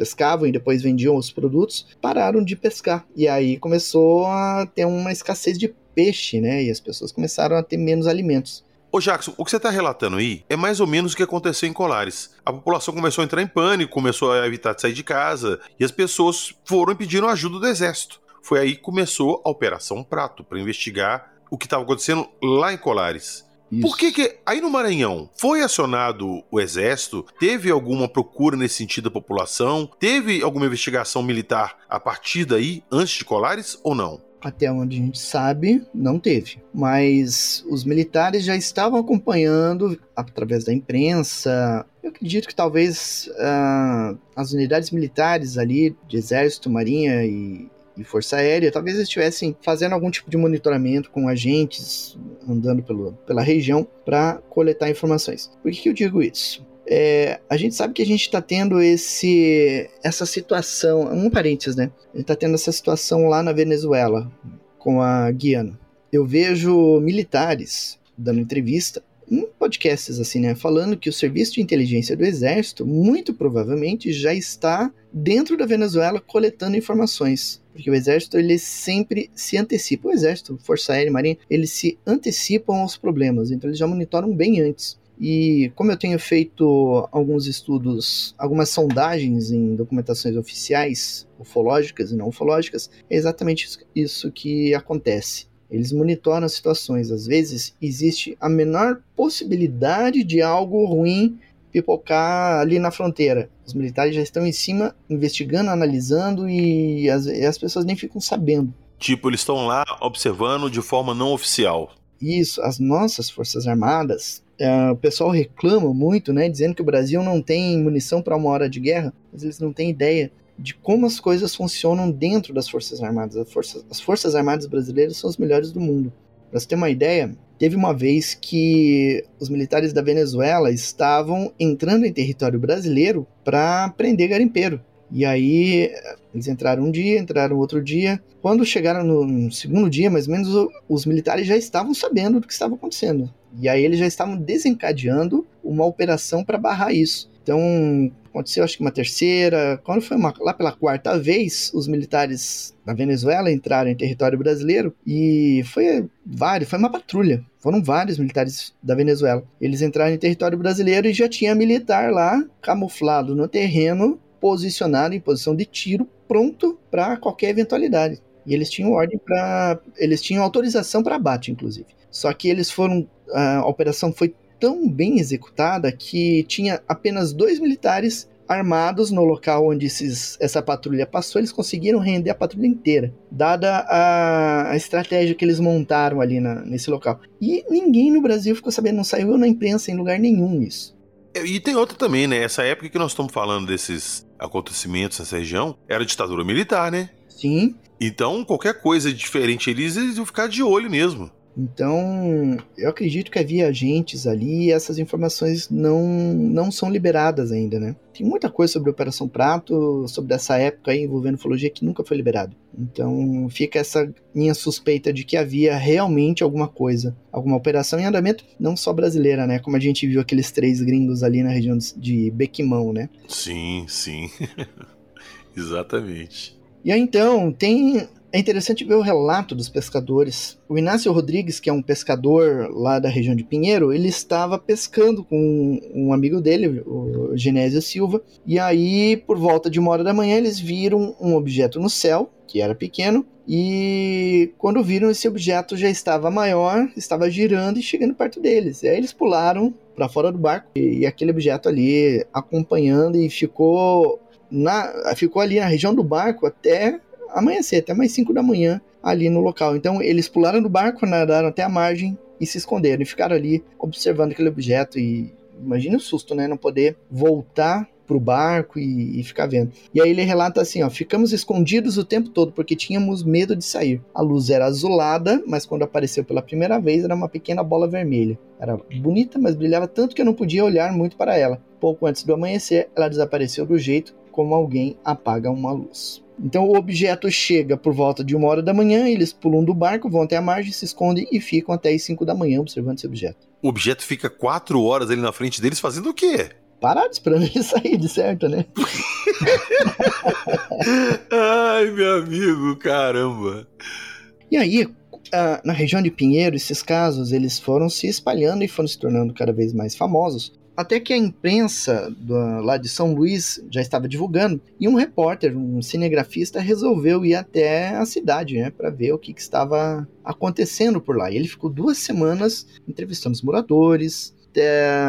pescavam e depois vendiam os produtos, pararam de pescar. E aí começou a ter uma escassez de peixe, né? E as pessoas começaram a ter menos alimentos. Ô Jackson, o que você está relatando aí é mais ou menos o que aconteceu em Colares. A população começou a entrar em pânico, começou a evitar de sair de casa e as pessoas foram pedindo ajuda do exército. Foi aí que começou a Operação Prato para investigar o que estava acontecendo lá em Colares. Isso. Por que, que aí no Maranhão foi acionado o exército? Teve alguma procura nesse sentido da população? Teve alguma investigação militar a partir daí, antes de Colares ou não? Até onde a gente sabe, não teve. Mas os militares já estavam acompanhando através da imprensa. Eu acredito que talvez uh, as unidades militares ali, de exército, marinha e, e Força Aérea, talvez estivessem fazendo algum tipo de monitoramento com agentes andando pelo, pela região para coletar informações. Por que, que eu digo isso? É, a gente sabe que a gente está tendo esse, essa situação, um parênteses, né? A gente está tendo essa situação lá na Venezuela com a Guiana. Eu vejo militares dando entrevista em podcasts assim, né, falando que o serviço de inteligência do exército muito provavelmente já está dentro da Venezuela coletando informações, porque o exército ele sempre se antecipa, o exército, força aérea, marinha, eles se antecipam aos problemas, então eles já monitoram bem antes. E como eu tenho feito alguns estudos, algumas sondagens em documentações oficiais, ufológicas e não ufológicas, é exatamente isso que acontece. Eles monitoram as situações. Às vezes existe a menor possibilidade de algo ruim pipocar ali na fronteira. Os militares já estão em cima, investigando, analisando e as, e as pessoas nem ficam sabendo. Tipo, eles estão lá observando de forma não oficial. Isso, as nossas Forças Armadas, é, o pessoal reclama muito, né, dizendo que o Brasil não tem munição para uma hora de guerra, mas eles não têm ideia de como as coisas funcionam dentro das Forças Armadas. As Forças, as Forças Armadas brasileiras são as melhores do mundo. Para você ter uma ideia, teve uma vez que os militares da Venezuela estavam entrando em território brasileiro para prender garimpeiro. E aí eles entraram um dia, entraram outro dia. Quando chegaram no segundo dia, mais ou menos, os militares já estavam sabendo do que estava acontecendo. E aí eles já estavam desencadeando uma operação para barrar isso. Então, aconteceu acho que uma terceira, quando foi uma, lá pela quarta vez, os militares da Venezuela entraram em território brasileiro e foi vários, foi uma patrulha. Foram vários militares da Venezuela. Eles entraram em território brasileiro e já tinha militar lá camuflado no terreno, posicionado em posição de tiro, pronto para qualquer eventualidade. E eles tinham ordem para, eles tinham autorização para abate, inclusive. Só que eles foram, a operação foi tão bem executada que tinha apenas dois militares armados no local onde esses, essa patrulha passou, eles conseguiram render a patrulha inteira, dada a, a estratégia que eles montaram ali na, nesse local. E ninguém no Brasil ficou sabendo, não saiu na imprensa em lugar nenhum isso. E tem outra também, né? Essa época que nós estamos falando desses acontecimentos nessa região, era ditadura militar, né? Sim. Então, qualquer coisa diferente eles, eles iam ficar de olho mesmo. Então, eu acredito que havia agentes ali e essas informações não, não são liberadas ainda, né? Tem muita coisa sobre a Operação Prato, sobre essa época aí envolvendo ufologia que nunca foi liberado. Então, fica essa minha suspeita de que havia realmente alguma coisa, alguma operação em andamento, não só brasileira, né? Como a gente viu aqueles três gringos ali na região de Bequimão, né? Sim, sim. Exatamente. E aí então, tem é interessante ver o relato dos pescadores. O Inácio Rodrigues, que é um pescador lá da região de Pinheiro, ele estava pescando com um amigo dele, o Genésio Silva, e aí, por volta de uma hora da manhã, eles viram um objeto no céu, que era pequeno, e quando viram esse objeto já estava maior, estava girando e chegando perto deles. E aí eles pularam para fora do barco e, e aquele objeto ali acompanhando e ficou na, ficou ali na região do barco até amanhecer, até mais 5 da manhã ali no local. Então eles pularam do barco, nadaram até a margem e se esconderam e ficaram ali observando aquele objeto e imagina o susto, né, não poder voltar pro barco e, e, ficar vendo. E aí ele relata assim, ó, ficamos escondidos o tempo todo porque tínhamos medo de sair. A luz era azulada, mas quando apareceu pela primeira vez era uma pequena bola vermelha. Era bonita, mas brilhava tanto que eu não podia olhar muito para ela. Pouco antes do amanhecer, ela desapareceu do jeito como alguém apaga uma luz. Então o objeto chega por volta de uma hora da manhã, eles pulam do barco, vão até a margem, se escondem e ficam até as 5 da manhã observando esse objeto. O objeto fica quatro horas ali na frente deles fazendo o quê? Parado esperando ele sair, de certo, né? Ai, meu amigo, caramba. E aí, na região de Pinheiro, esses casos eles foram se espalhando e foram se tornando cada vez mais famosos. Até que a imprensa lá de São Luís já estava divulgando, e um repórter, um cinegrafista, resolveu ir até a cidade, né, para ver o que, que estava acontecendo por lá. E ele ficou duas semanas entrevistando os moradores,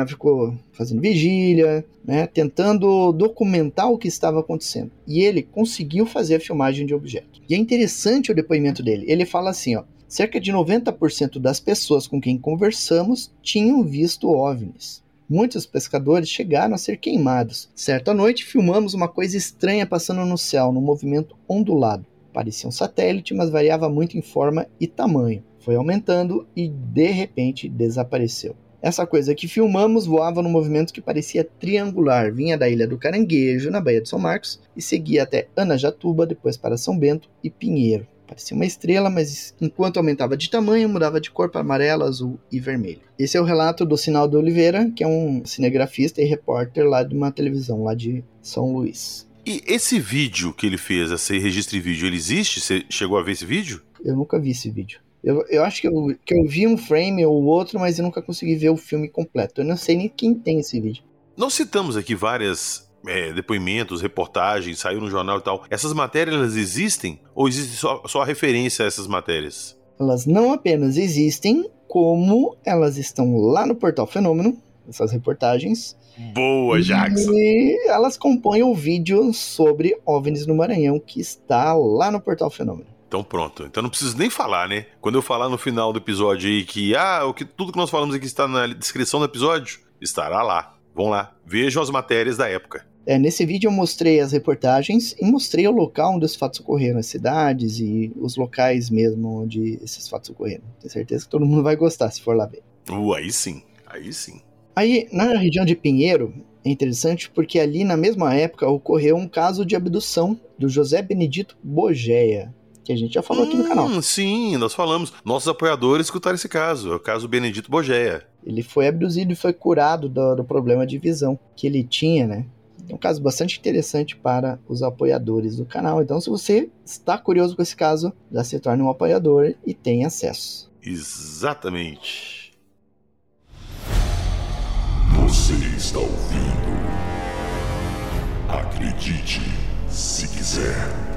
ficou fazendo vigília, né, tentando documentar o que estava acontecendo. E ele conseguiu fazer a filmagem de objeto. E é interessante o depoimento dele. Ele fala assim, ó, cerca de 90% das pessoas com quem conversamos tinham visto OVNIs. Muitos pescadores chegaram a ser queimados. Certa noite, filmamos uma coisa estranha passando no céu, num movimento ondulado. Parecia um satélite, mas variava muito em forma e tamanho. Foi aumentando e de repente desapareceu. Essa coisa que filmamos voava num movimento que parecia triangular, vinha da Ilha do Caranguejo, na Baía de São Marcos, e seguia até Anajatuba, depois para São Bento e Pinheiro. Parecia uma estrela, mas enquanto aumentava de tamanho, mudava de cor para amarelo, azul e vermelho. Esse é o relato do Sinaldo Oliveira, que é um cinegrafista e repórter lá de uma televisão lá de São Luís. E esse vídeo que ele fez, esse registro de vídeo, ele existe? Você chegou a ver esse vídeo? Eu nunca vi esse vídeo. Eu, eu acho que eu, que eu vi um frame ou outro, mas eu nunca consegui ver o filme completo. Eu não sei nem quem tem esse vídeo. Nós citamos aqui várias é, depoimentos, reportagens, saiu no jornal e tal. Essas matérias elas existem ou existe só, só a referência a essas matérias? Elas não apenas existem, como elas estão lá no portal Fenômeno, essas reportagens. Boa, Jackson! E elas compõem o vídeo sobre OVNIs no Maranhão, que está lá no portal Fenômeno. Então pronto. Então não preciso nem falar, né? Quando eu falar no final do episódio aí que ah, o que tudo que nós falamos aqui está na descrição do episódio, estará lá. Vão lá, vejam as matérias da época. É, nesse vídeo eu mostrei as reportagens e mostrei o local onde os fatos ocorreram, as cidades e os locais mesmo onde esses fatos ocorreram. Tenho certeza que todo mundo vai gostar se for lá ver. Uh, aí sim, aí sim. Aí, na região de Pinheiro, é interessante porque ali na mesma época ocorreu um caso de abdução do José Benedito Bogeia, que a gente já falou hum, aqui no canal. Hum, sim, nós falamos. Nossos apoiadores escutaram esse caso, é o caso Benedito Bogeia. Ele foi abduzido e foi curado do, do problema de visão que ele tinha, né? É um caso bastante interessante para os apoiadores do canal. Então, se você está curioso com esse caso, já se torne um apoiador e tem acesso. Exatamente. Você está ouvindo? Acredite se quiser.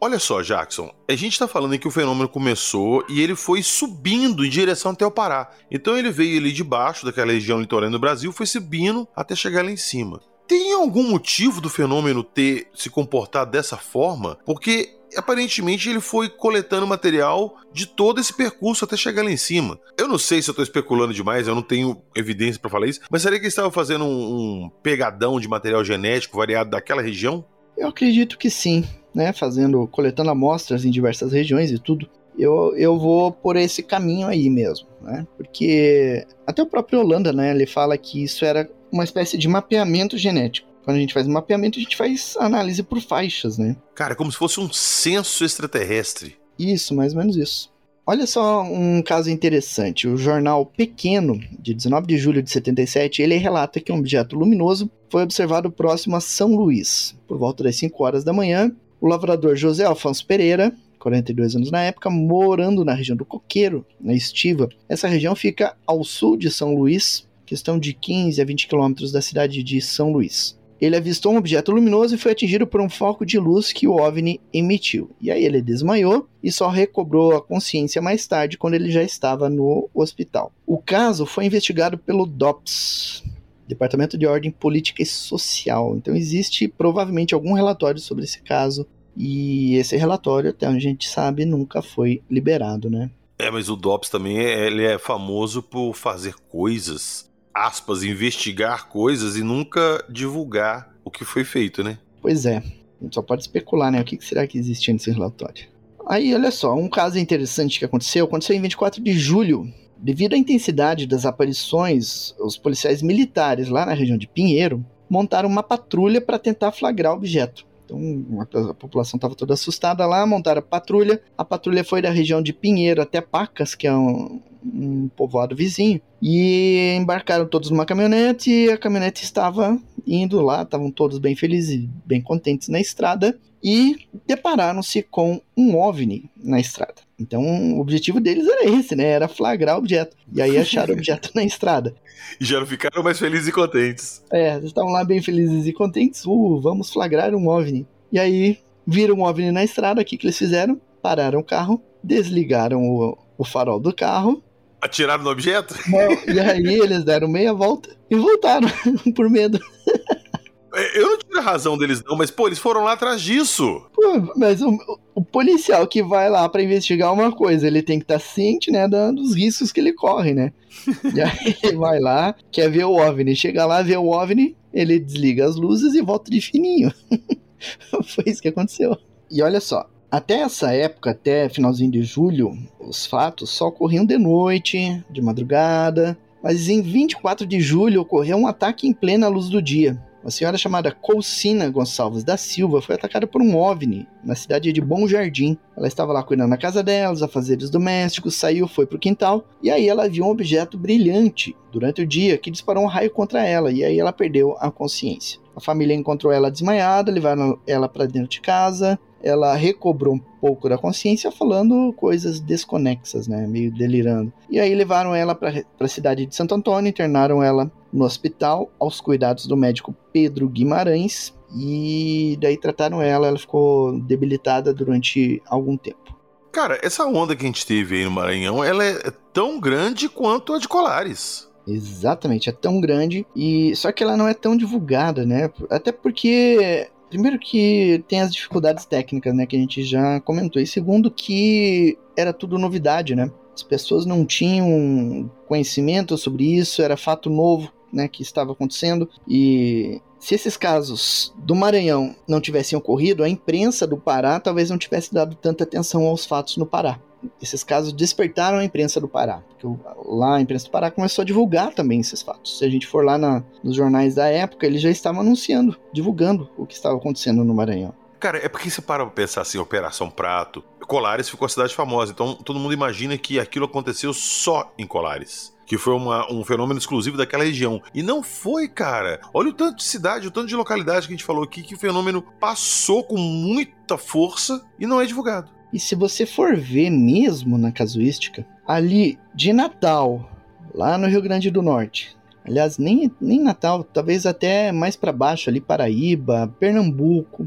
Olha só, Jackson, a gente está falando que o fenômeno começou e ele foi subindo em direção até o Pará. Então ele veio ali debaixo daquela região litorânea do Brasil, foi subindo até chegar lá em cima. Tem algum motivo do fenômeno ter se comportado dessa forma? Porque aparentemente ele foi coletando material de todo esse percurso até chegar lá em cima. Eu não sei se eu estou especulando demais, eu não tenho evidência para falar isso, mas seria que ele estava fazendo um pegadão de material genético variado daquela região? Eu acredito que sim né, fazendo, coletando amostras em diversas regiões e tudo, eu, eu vou por esse caminho aí mesmo, né? Porque até o próprio Holanda, né, ele fala que isso era uma espécie de mapeamento genético. Quando a gente faz mapeamento, a gente faz análise por faixas, né? Cara, como se fosse um censo extraterrestre. Isso, mais ou menos isso. Olha só um caso interessante. O jornal Pequeno, de 19 de julho de 77, ele relata que um objeto luminoso foi observado próximo a São Luís. Por volta das 5 horas da manhã, o lavrador José Alfonso Pereira, 42 anos na época, morando na região do Coqueiro, na Estiva. Essa região fica ao sul de São Luís, questão de 15 a 20 quilômetros da cidade de São Luís ele avistou um objeto luminoso e foi atingido por um foco de luz que o OVNI emitiu. E aí ele desmaiou e só recobrou a consciência mais tarde, quando ele já estava no hospital. O caso foi investigado pelo DOPS, Departamento de Ordem Política e Social. Então existe provavelmente algum relatório sobre esse caso. E esse relatório, até onde a gente sabe, nunca foi liberado, né? É, mas o DOPS também é, ele é famoso por fazer coisas aspas, investigar coisas e nunca divulgar o que foi feito, né? Pois é. A gente só pode especular, né? O que será que existia nesse relatório? Aí, olha só, um caso interessante que aconteceu, aconteceu em 24 de julho. Devido à intensidade das aparições, os policiais militares lá na região de Pinheiro montaram uma patrulha para tentar flagrar o objeto. Então a, população estava toda assustada lá, montaram a patrulha. A patrulha foi da região de Pinheiro até Pacas, que é um, um povoado vizinho, e embarcaram todos numa caminhonete e a caminhonete estava indo lá, estavam todos bem felizes, bem contentes na estrada e depararam-se com um OVNI na estrada. Então, o objetivo deles era esse, né? Era flagrar o objeto. E aí acharam o objeto na estrada. E já não ficaram mais felizes e contentes. É, estavam lá bem felizes e contentes. Uh, vamos flagrar um OVNI. E aí, viram um OVNI na estrada. O que, que eles fizeram? Pararam o carro, desligaram o, o farol do carro Atiraram no objeto? Não, e aí eles deram meia volta e voltaram, por medo. É, eu não tive a razão deles, não, mas, pô, eles foram lá atrás disso. Pô, mas o, o policial que vai lá para investigar uma coisa, ele tem que estar tá ciente, né, dos riscos que ele corre, né? e aí ele vai lá, quer ver o OVNI. Chega lá, vê o OVNI, ele desliga as luzes e volta de fininho. Foi isso que aconteceu. E olha só, até essa época, até finalzinho de julho, os fatos só ocorriam de noite, de madrugada. Mas em 24 de julho ocorreu um ataque em plena luz do dia. Uma senhora chamada Colcina Gonçalves da Silva foi atacada por um OVNI na cidade de Bom Jardim. Ela estava lá cuidando da casa dela, dos afazeres domésticos, saiu, foi pro quintal e aí ela viu um objeto brilhante durante o dia que disparou um raio contra ela e aí ela perdeu a consciência. A família encontrou ela desmaiada, levaram ela para dentro de casa ela recobrou um pouco da consciência falando coisas desconexas, né, meio delirando. E aí levaram ela para a cidade de Santo Antônio, internaram ela no hospital aos cuidados do médico Pedro Guimarães e daí trataram ela, ela ficou debilitada durante algum tempo. Cara, essa onda que a gente teve aí no Maranhão, ela é tão grande quanto a de Colares. Exatamente, é tão grande e só que ela não é tão divulgada, né? Até porque Primeiro que tem as dificuldades técnicas, né, que a gente já comentou. E segundo que era tudo novidade, né? As pessoas não tinham conhecimento sobre isso, era fato novo, né, que estava acontecendo. E se esses casos do Maranhão não tivessem ocorrido, a imprensa do Pará talvez não tivesse dado tanta atenção aos fatos no Pará esses casos despertaram a imprensa do Pará. Porque lá a imprensa do Pará começou a divulgar também esses fatos. Se a gente for lá na, nos jornais da época, eles já estavam anunciando, divulgando o que estava acontecendo no Maranhão. Cara, é porque você para pra pensar assim, Operação Prato, Colares ficou a cidade famosa, então todo mundo imagina que aquilo aconteceu só em Colares. Que foi uma, um fenômeno exclusivo daquela região. E não foi, cara. Olha o tanto de cidade, o tanto de localidade que a gente falou aqui, que o fenômeno passou com muita força e não é divulgado. E se você for ver mesmo na casuística, ali de Natal, lá no Rio Grande do Norte, aliás, nem, nem Natal, talvez até mais para baixo ali, Paraíba, Pernambuco,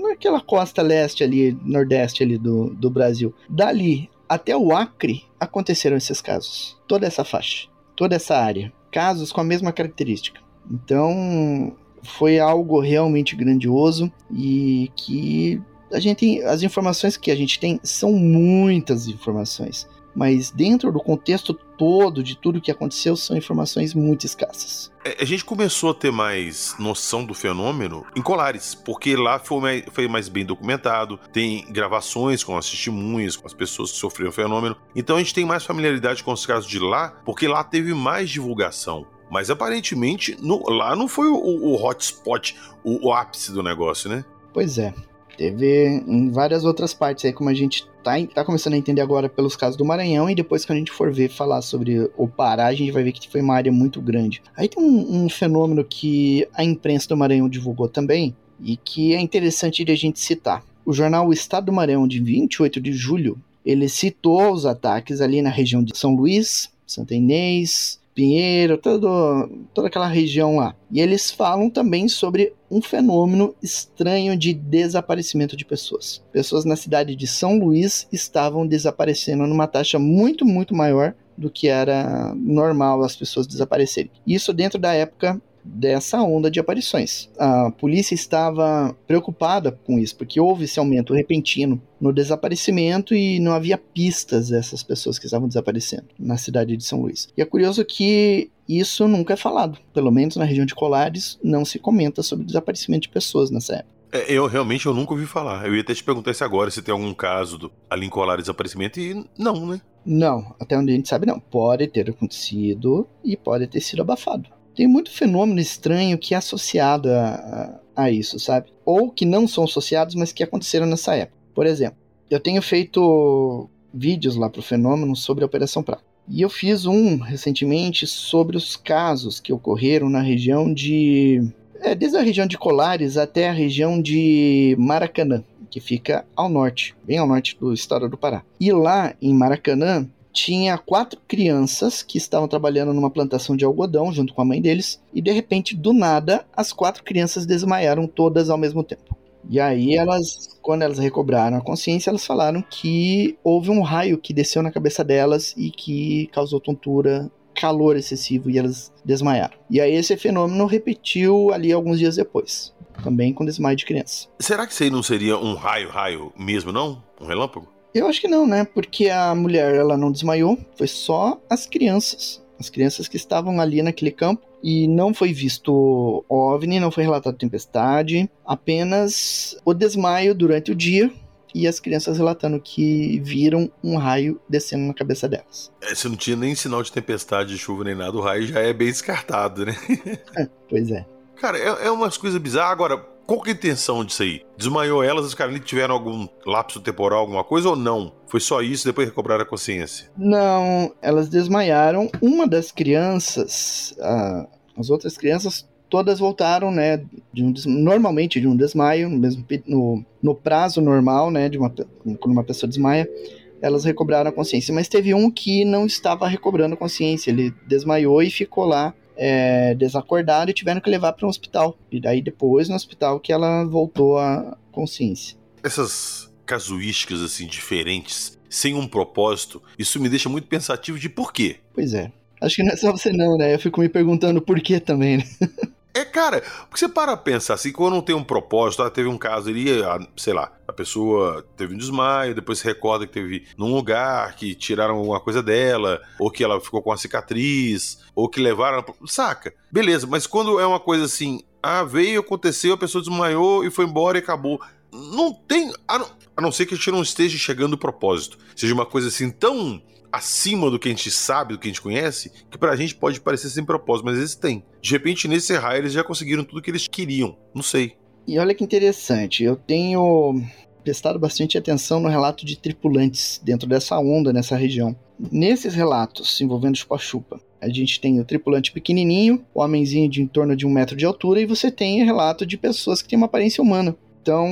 naquela costa leste ali, nordeste ali do, do Brasil. Dali até o Acre aconteceram esses casos. Toda essa faixa, toda essa área. Casos com a mesma característica. Então, foi algo realmente grandioso e que a gente as informações que a gente tem são muitas informações, mas dentro do contexto todo de tudo que aconteceu são informações muito escassas. É, a gente começou a ter mais noção do fenômeno em Colares, porque lá foi mais, foi mais bem documentado, tem gravações com as testemunhas, com as pessoas que sofreram o fenômeno. Então a gente tem mais familiaridade com os casos de lá, porque lá teve mais divulgação. Mas aparentemente no, lá não foi o, o hotspot, o, o ápice do negócio, né? Pois é. Teve em várias outras partes aí, como a gente tá, tá começando a entender agora pelos casos do Maranhão, e depois que a gente for ver falar sobre o Pará, a gente vai ver que foi uma área muito grande. Aí tem um, um fenômeno que a imprensa do Maranhão divulgou também, e que é interessante de a gente citar. O jornal O Estado do Maranhão, de 28 de julho, ele citou os ataques ali na região de São Luís, Santa Inês, Pinheiro, todo, toda aquela região lá. E eles falam também sobre um fenômeno estranho de desaparecimento de pessoas. Pessoas na cidade de São Luís estavam desaparecendo numa taxa muito, muito maior do que era normal as pessoas desaparecerem. Isso dentro da época dessa onda de aparições. A polícia estava preocupada com isso, porque houve esse aumento repentino no desaparecimento e não havia pistas dessas pessoas que estavam desaparecendo na cidade de São Luís. E é curioso que isso nunca é falado, pelo menos na região de Colares não se comenta sobre o desaparecimento de pessoas nessa época. É, eu realmente eu nunca ouvi falar. Eu ia até te perguntar isso agora, se tem algum caso do, ali em Colares desaparecimento, e não, né? Não, até onde a gente sabe não. Pode ter acontecido e pode ter sido abafado tem muito fenômeno estranho que é associado a, a, a, isso, sabe? Ou que não são associados, mas que aconteceram nessa época. Por exemplo, eu tenho feito vídeos lá para o fenômeno sobre a Operação Prata. E eu fiz um recentemente sobre os casos que ocorreram na região de. É, desde a região de Colares até a região de Maracanã, que fica ao norte, bem ao norte do estado do Pará. E lá em Maracanã tinha quatro crianças que estavam trabalhando numa plantação de algodão junto com a mãe deles, e de repente, do nada, as quatro crianças desmaiaram todas ao mesmo tempo. E aí elas, quando elas recobraram a consciência, elas falaram que houve um raio que desceu na cabeça delas e que causou tontura, calor excessivo e elas desmaiaram. E aí esse fenômeno repetiu ali alguns dias depois, também com desmaio de criança. Será que isso aí não seria um raio, raio mesmo não? Um relâmpago? Eu acho que não, né? Porque a mulher ela não desmaiou, foi só as crianças. As crianças que estavam ali naquele campo e não foi visto OVNI, não foi relatado tempestade, apenas o desmaio durante o dia e as crianças relatando que viram um raio descendo na cabeça delas. É, se não tinha nem sinal de tempestade, de chuva nem nada, o raio já é bem descartado, né? pois é. Cara, é, é umas coisas bizarras. Agora, qual que é a intenção disso aí? Desmaiou elas, os caras tiveram algum lapso temporal, alguma coisa ou não? Foi só isso, depois recobraram a consciência? Não, elas desmaiaram. Uma das crianças, a, as outras crianças, todas voltaram, né, de um, normalmente de um desmaio, no, mesmo, no, no prazo normal, né, de uma, quando uma pessoa desmaia, elas recobraram a consciência. Mas teve um que não estava recobrando a consciência, ele desmaiou e ficou lá é, desacordada e tiveram que levar para um hospital. E daí depois no hospital que ela voltou à consciência. Essas casuísticas assim diferentes, sem um propósito, isso me deixa muito pensativo de por quê. Pois é. Acho que não é só você não, né? Eu fico me perguntando por quê também, né? É, cara, porque você para pensar assim, quando não tem um propósito, ah, teve um caso ali, sei lá, a pessoa teve um desmaio, depois se recorda que teve num lugar que tiraram alguma coisa dela, ou que ela ficou com uma cicatriz, ou que levaram. Saca? Beleza, mas quando é uma coisa assim, ah, veio, aconteceu, a pessoa desmaiou e foi embora e acabou. Não tem. A não, a não ser que a gente não esteja chegando o propósito. Seja uma coisa assim tão acima do que a gente sabe, do que a gente conhece, que pra gente pode parecer sem propósito, mas eles têm. De repente, nesse raio, eles já conseguiram tudo que eles queriam. Não sei. E olha que interessante, eu tenho prestado bastante atenção no relato de tripulantes dentro dessa onda, nessa região. Nesses relatos envolvendo chupa-chupa, a gente tem o tripulante pequenininho, o homenzinho de em torno de um metro de altura, e você tem relato de pessoas que têm uma aparência humana. Então,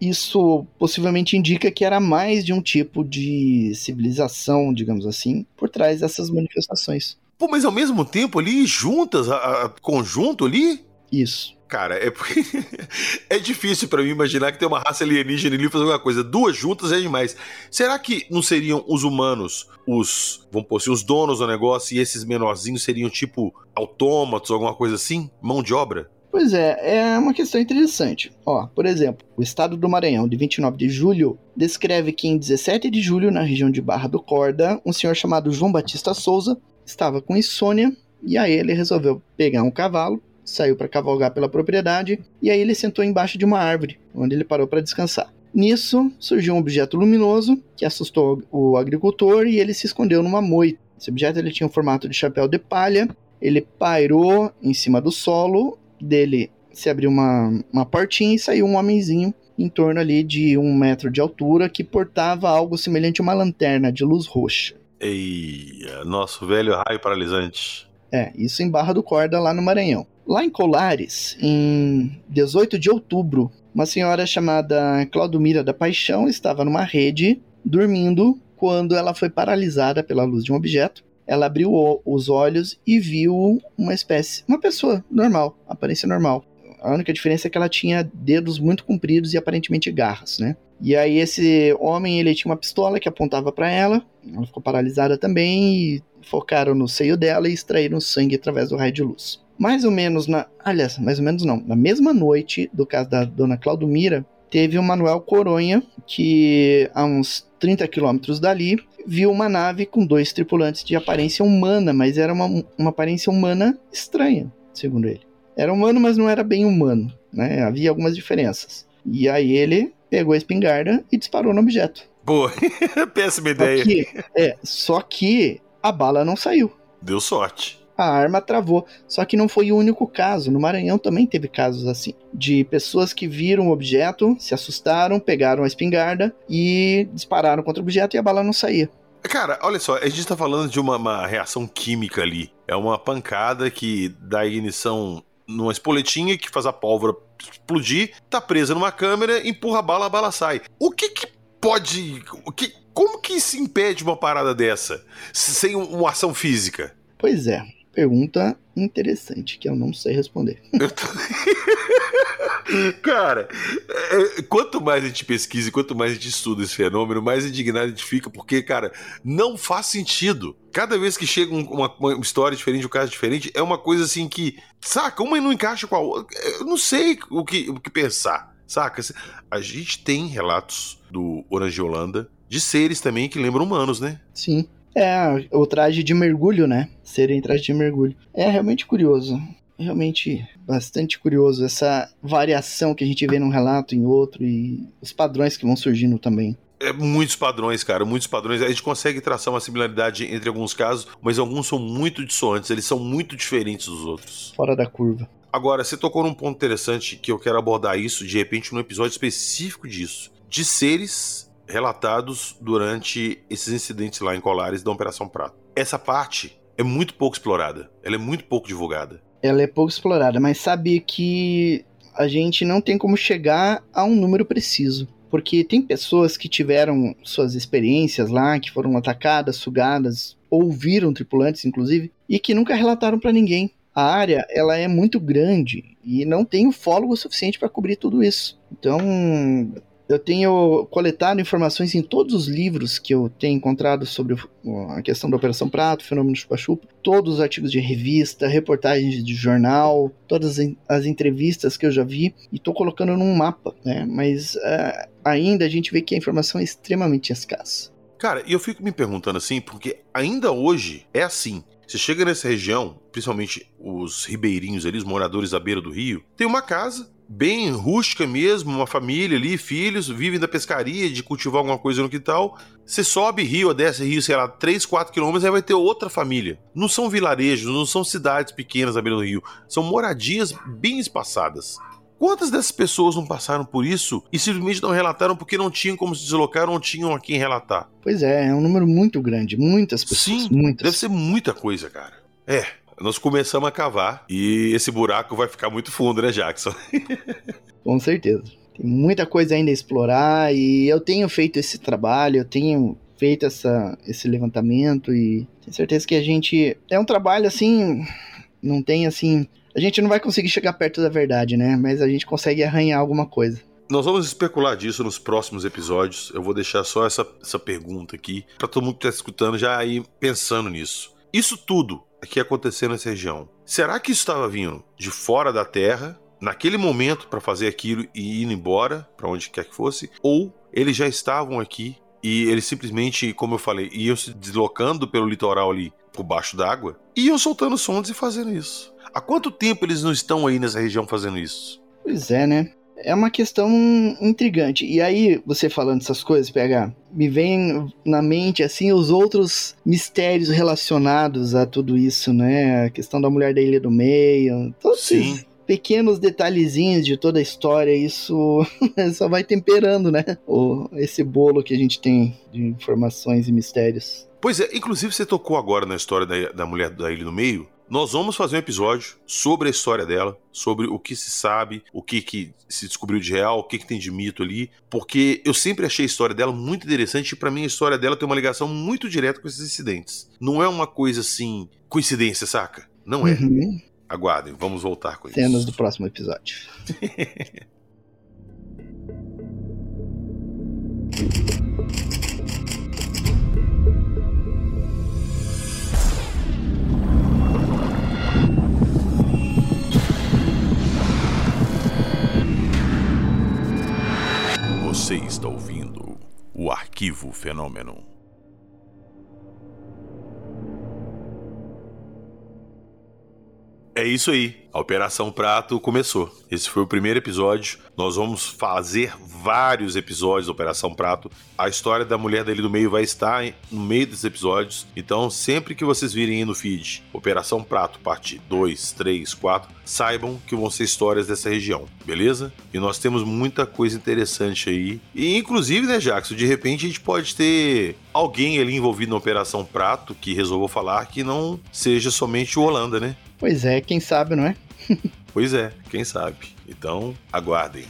isso possivelmente indica que era mais de um tipo de civilização, digamos assim, por trás dessas manifestações. Pô, mas ao mesmo tempo ali, juntas, a, a conjunto ali? Isso. Cara, é porque é difícil para mim imaginar que tem uma raça alienígena ali fazendo alguma coisa. Duas juntas é demais. Será que não seriam os humanos, os, vamos pôr assim, os donos do negócio e esses menorzinhos seriam tipo autômatos, alguma coisa assim? Mão de obra? Pois é, é uma questão interessante. Ó, por exemplo, o estado do Maranhão, de 29 de julho, descreve que em 17 de julho, na região de Barra do Corda, um senhor chamado João Batista Souza estava com insônia e aí ele resolveu pegar um cavalo, saiu para cavalgar pela propriedade e aí ele sentou embaixo de uma árvore, onde ele parou para descansar. Nisso, surgiu um objeto luminoso que assustou o agricultor e ele se escondeu numa moita. Esse objeto ele tinha o formato de chapéu de palha, ele pairou em cima do solo dele se abriu uma, uma portinha e saiu um homenzinho em torno ali de um metro de altura que portava algo semelhante a uma lanterna de luz roxa. Ei, nosso velho raio paralisante. É, isso em Barra do Corda, lá no Maranhão. Lá em Colares, em 18 de outubro, uma senhora chamada Claudomira da Paixão estava numa rede, dormindo, quando ela foi paralisada pela luz de um objeto ela abriu os olhos e viu uma espécie, uma pessoa normal, aparência normal. A única diferença é que ela tinha dedos muito compridos e aparentemente garras, né? E aí esse homem, ele tinha uma pistola que apontava para ela, ela ficou paralisada também e focaram no seio dela e extraíram sangue através do raio de luz. Mais ou menos na, aliás, mais ou menos não, na mesma noite do caso da dona Claudomira, teve o Manuel Coronha, que a uns 30 quilômetros dali, viu uma nave com dois tripulantes de aparência humana, mas era uma, uma aparência humana estranha, segundo ele. Era humano, mas não era bem humano, né? Havia algumas diferenças. E aí ele pegou a espingarda e disparou no objeto. Boa, péssima ideia. Só que, é, só que a bala não saiu. Deu sorte a arma travou. Só que não foi o único caso. No Maranhão também teve casos assim. De pessoas que viram o objeto, se assustaram, pegaram a espingarda e dispararam contra o objeto e a bala não saía. Cara, olha só, a gente tá falando de uma, uma reação química ali. É uma pancada que dá ignição numa espoletinha que faz a pólvora explodir, tá presa numa câmera, empurra a bala, a bala sai. O que que pode. O que, como que se impede uma parada dessa sem uma ação física? Pois é pergunta interessante que eu não sei responder. Cara, é, quanto mais a gente pesquisa e quanto mais a gente estuda esse fenômeno, mais indignado a gente fica, porque, cara, não faz sentido. Cada vez que chega uma, uma, história diferente, um caso diferente, é uma coisa assim que, saca, uma não encaixa com a outra. Eu não sei o que, o que pensar, saca? A gente tem relatos do Orange Holanda de seres também que lembram humanos, né? Sim. É, o traje de mergulho, né? Serem traje de mergulho. É realmente curioso. Realmente bastante curioso essa variação que a gente vê num relato em outro e os padrões que vão surgindo também. É, muitos padrões, cara, muitos padrões. A gente consegue traçar uma similaridade entre alguns casos, mas alguns são muito dissonantes, eles são muito diferentes dos outros. Fora da curva. Agora, você tocou num ponto interessante que eu quero abordar isso, de repente, num episódio específico disso. De seres relatados durante esses incidentes lá em Colares da Operação Prato. Essa parte é muito pouco explorada, ela é muito pouco divulgada. Ela é pouco explorada, mas sabe que a gente não tem como chegar a um número preciso. Porque tem pessoas que tiveram suas experiências lá, que foram atacadas, sugadas, ouviram tripulantes, inclusive, e que nunca relataram para ninguém. A área ela é muito grande e não tem ufólogo suficiente para cobrir tudo isso. Então, eu tenho coletado informações em todos os livros que eu tenho encontrado sobre a questão da Operação Prato, fenômeno chupa-chupa, todos os artigos de revista, reportagens de jornal, todas as entrevistas que eu já vi, e estou colocando num mapa, né? Mas uh, ainda a gente vê que a informação é extremamente escassa. Cara, eu fico me perguntando assim, porque ainda hoje é assim. Você chega nessa região, principalmente os ribeirinhos ali, os moradores à beira do rio, tem uma casa, bem rústica mesmo, uma família ali, filhos, vivem da pescaria, de cultivar alguma coisa no quintal. Você sobe rio, desce rio, sei lá, 3, 4 quilômetros, aí vai ter outra família. Não são vilarejos, não são cidades pequenas à beira do rio, são moradias bem espaçadas. Quantas dessas pessoas não passaram por isso e simplesmente não relataram porque não tinham como se deslocar ou não tinham a quem relatar? Pois é, é um número muito grande, muitas pessoas. Sim, muitas. deve ser muita coisa, cara. É, nós começamos a cavar e esse buraco vai ficar muito fundo, né, Jackson? Com certeza. Tem muita coisa ainda a explorar e eu tenho feito esse trabalho, eu tenho feito essa, esse levantamento e tenho certeza que a gente. É um trabalho assim. Não tem assim. A gente não vai conseguir chegar perto da verdade, né? Mas a gente consegue arranhar alguma coisa. Nós vamos especular disso nos próximos episódios. Eu vou deixar só essa, essa pergunta aqui para todo mundo que está escutando já ir pensando nisso. Isso tudo aqui acontecendo nessa região. Será que isso estava vindo de fora da Terra naquele momento para fazer aquilo e ir embora para onde quer que fosse, ou eles já estavam aqui e eles simplesmente, como eu falei, iam se deslocando pelo litoral ali por baixo d'água e iam soltando sondas e fazendo isso. Há quanto tempo eles não estão aí nessa região fazendo isso? Pois é, né? É uma questão intrigante. E aí, você falando essas coisas, PH, me vem na mente, assim, os outros mistérios relacionados a tudo isso, né? A questão da mulher da Ilha do Meio, todos Sim. esses pequenos detalhezinhos de toda a história, isso só vai temperando, né? O, esse bolo que a gente tem de informações e mistérios. Pois é, inclusive você tocou agora na história da, da mulher da Ilha do Meio. Nós vamos fazer um episódio sobre a história dela, sobre o que se sabe, o que, que se descobriu de real, o que, que tem de mito ali, porque eu sempre achei a história dela muito interessante e para mim a história dela tem uma ligação muito direta com esses incidentes. Não é uma coisa assim, coincidência, saca? Não é. Uhum. Aguardem, vamos voltar com Cenas isso. do próximo episódio. o Arquivo Fenômeno. É isso aí. A Operação Prato começou. Esse foi o primeiro episódio. Nós vamos fazer vários episódios da Operação Prato. A história da mulher dele do meio vai estar no meio desses episódios. Então, sempre que vocês virem no feed Operação Prato, parte 2, 3, 4, saibam que vão ser histórias dessa região, beleza? E nós temos muita coisa interessante aí. E, inclusive, né, Jackson, de repente a gente pode ter alguém ali envolvido na Operação Prato que resolveu falar que não seja somente o Holanda, né? Pois é, quem sabe, não é? Pois é, quem sabe. Então, aguardem.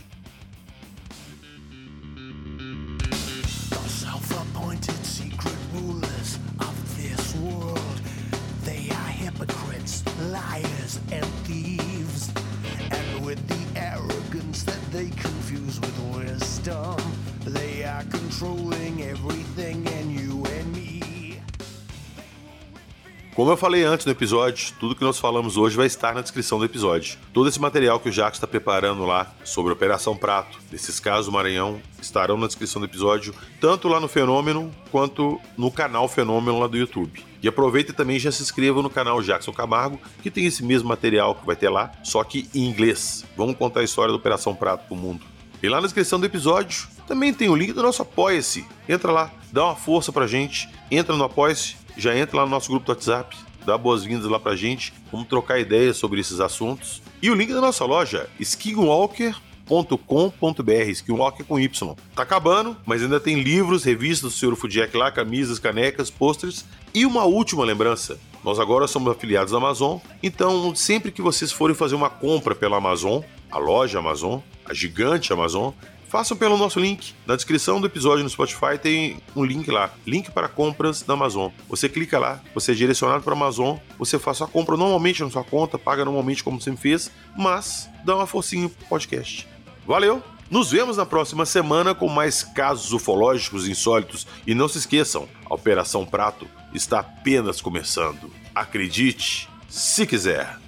Como eu falei antes no episódio, tudo que nós falamos hoje vai estar na descrição do episódio. Todo esse material que o Jacques está preparando lá sobre a Operação Prato, desses casos do Maranhão, estarão na descrição do episódio, tanto lá no Fenômeno quanto no canal Fenômeno lá do YouTube. E aproveita e também já se inscreva no canal Jackson Camargo, que tem esse mesmo material que vai ter lá, só que em inglês. Vamos contar a história da Operação Prato pro mundo. E lá na descrição do episódio também tem o link do nosso Apoia-se. Entra lá, dá uma força pra gente, entra no Apoia-se, já entra lá no nosso grupo do WhatsApp, dá boas-vindas lá pra gente, vamos trocar ideias sobre esses assuntos. E o link da nossa loja, skinwalker.com.br, Skinwalker com Y. Tá acabando, mas ainda tem livros, revistas do Sr. Fudiek lá, camisas, canecas, posters. E uma última lembrança, nós agora somos afiliados da Amazon, então sempre que vocês forem fazer uma compra pela Amazon, a loja Amazon, a gigante Amazon, façam pelo nosso link. Na descrição do episódio no Spotify tem um link lá, link para compras da Amazon. Você clica lá, você é direcionado para a Amazon, você faz sua compra normalmente na sua conta, paga normalmente como sempre fez, mas dá uma forcinha pro podcast. Valeu! Nos vemos na próxima semana com mais casos ufológicos insólitos e não se esqueçam, a Operação Prato está apenas começando. Acredite, se quiser.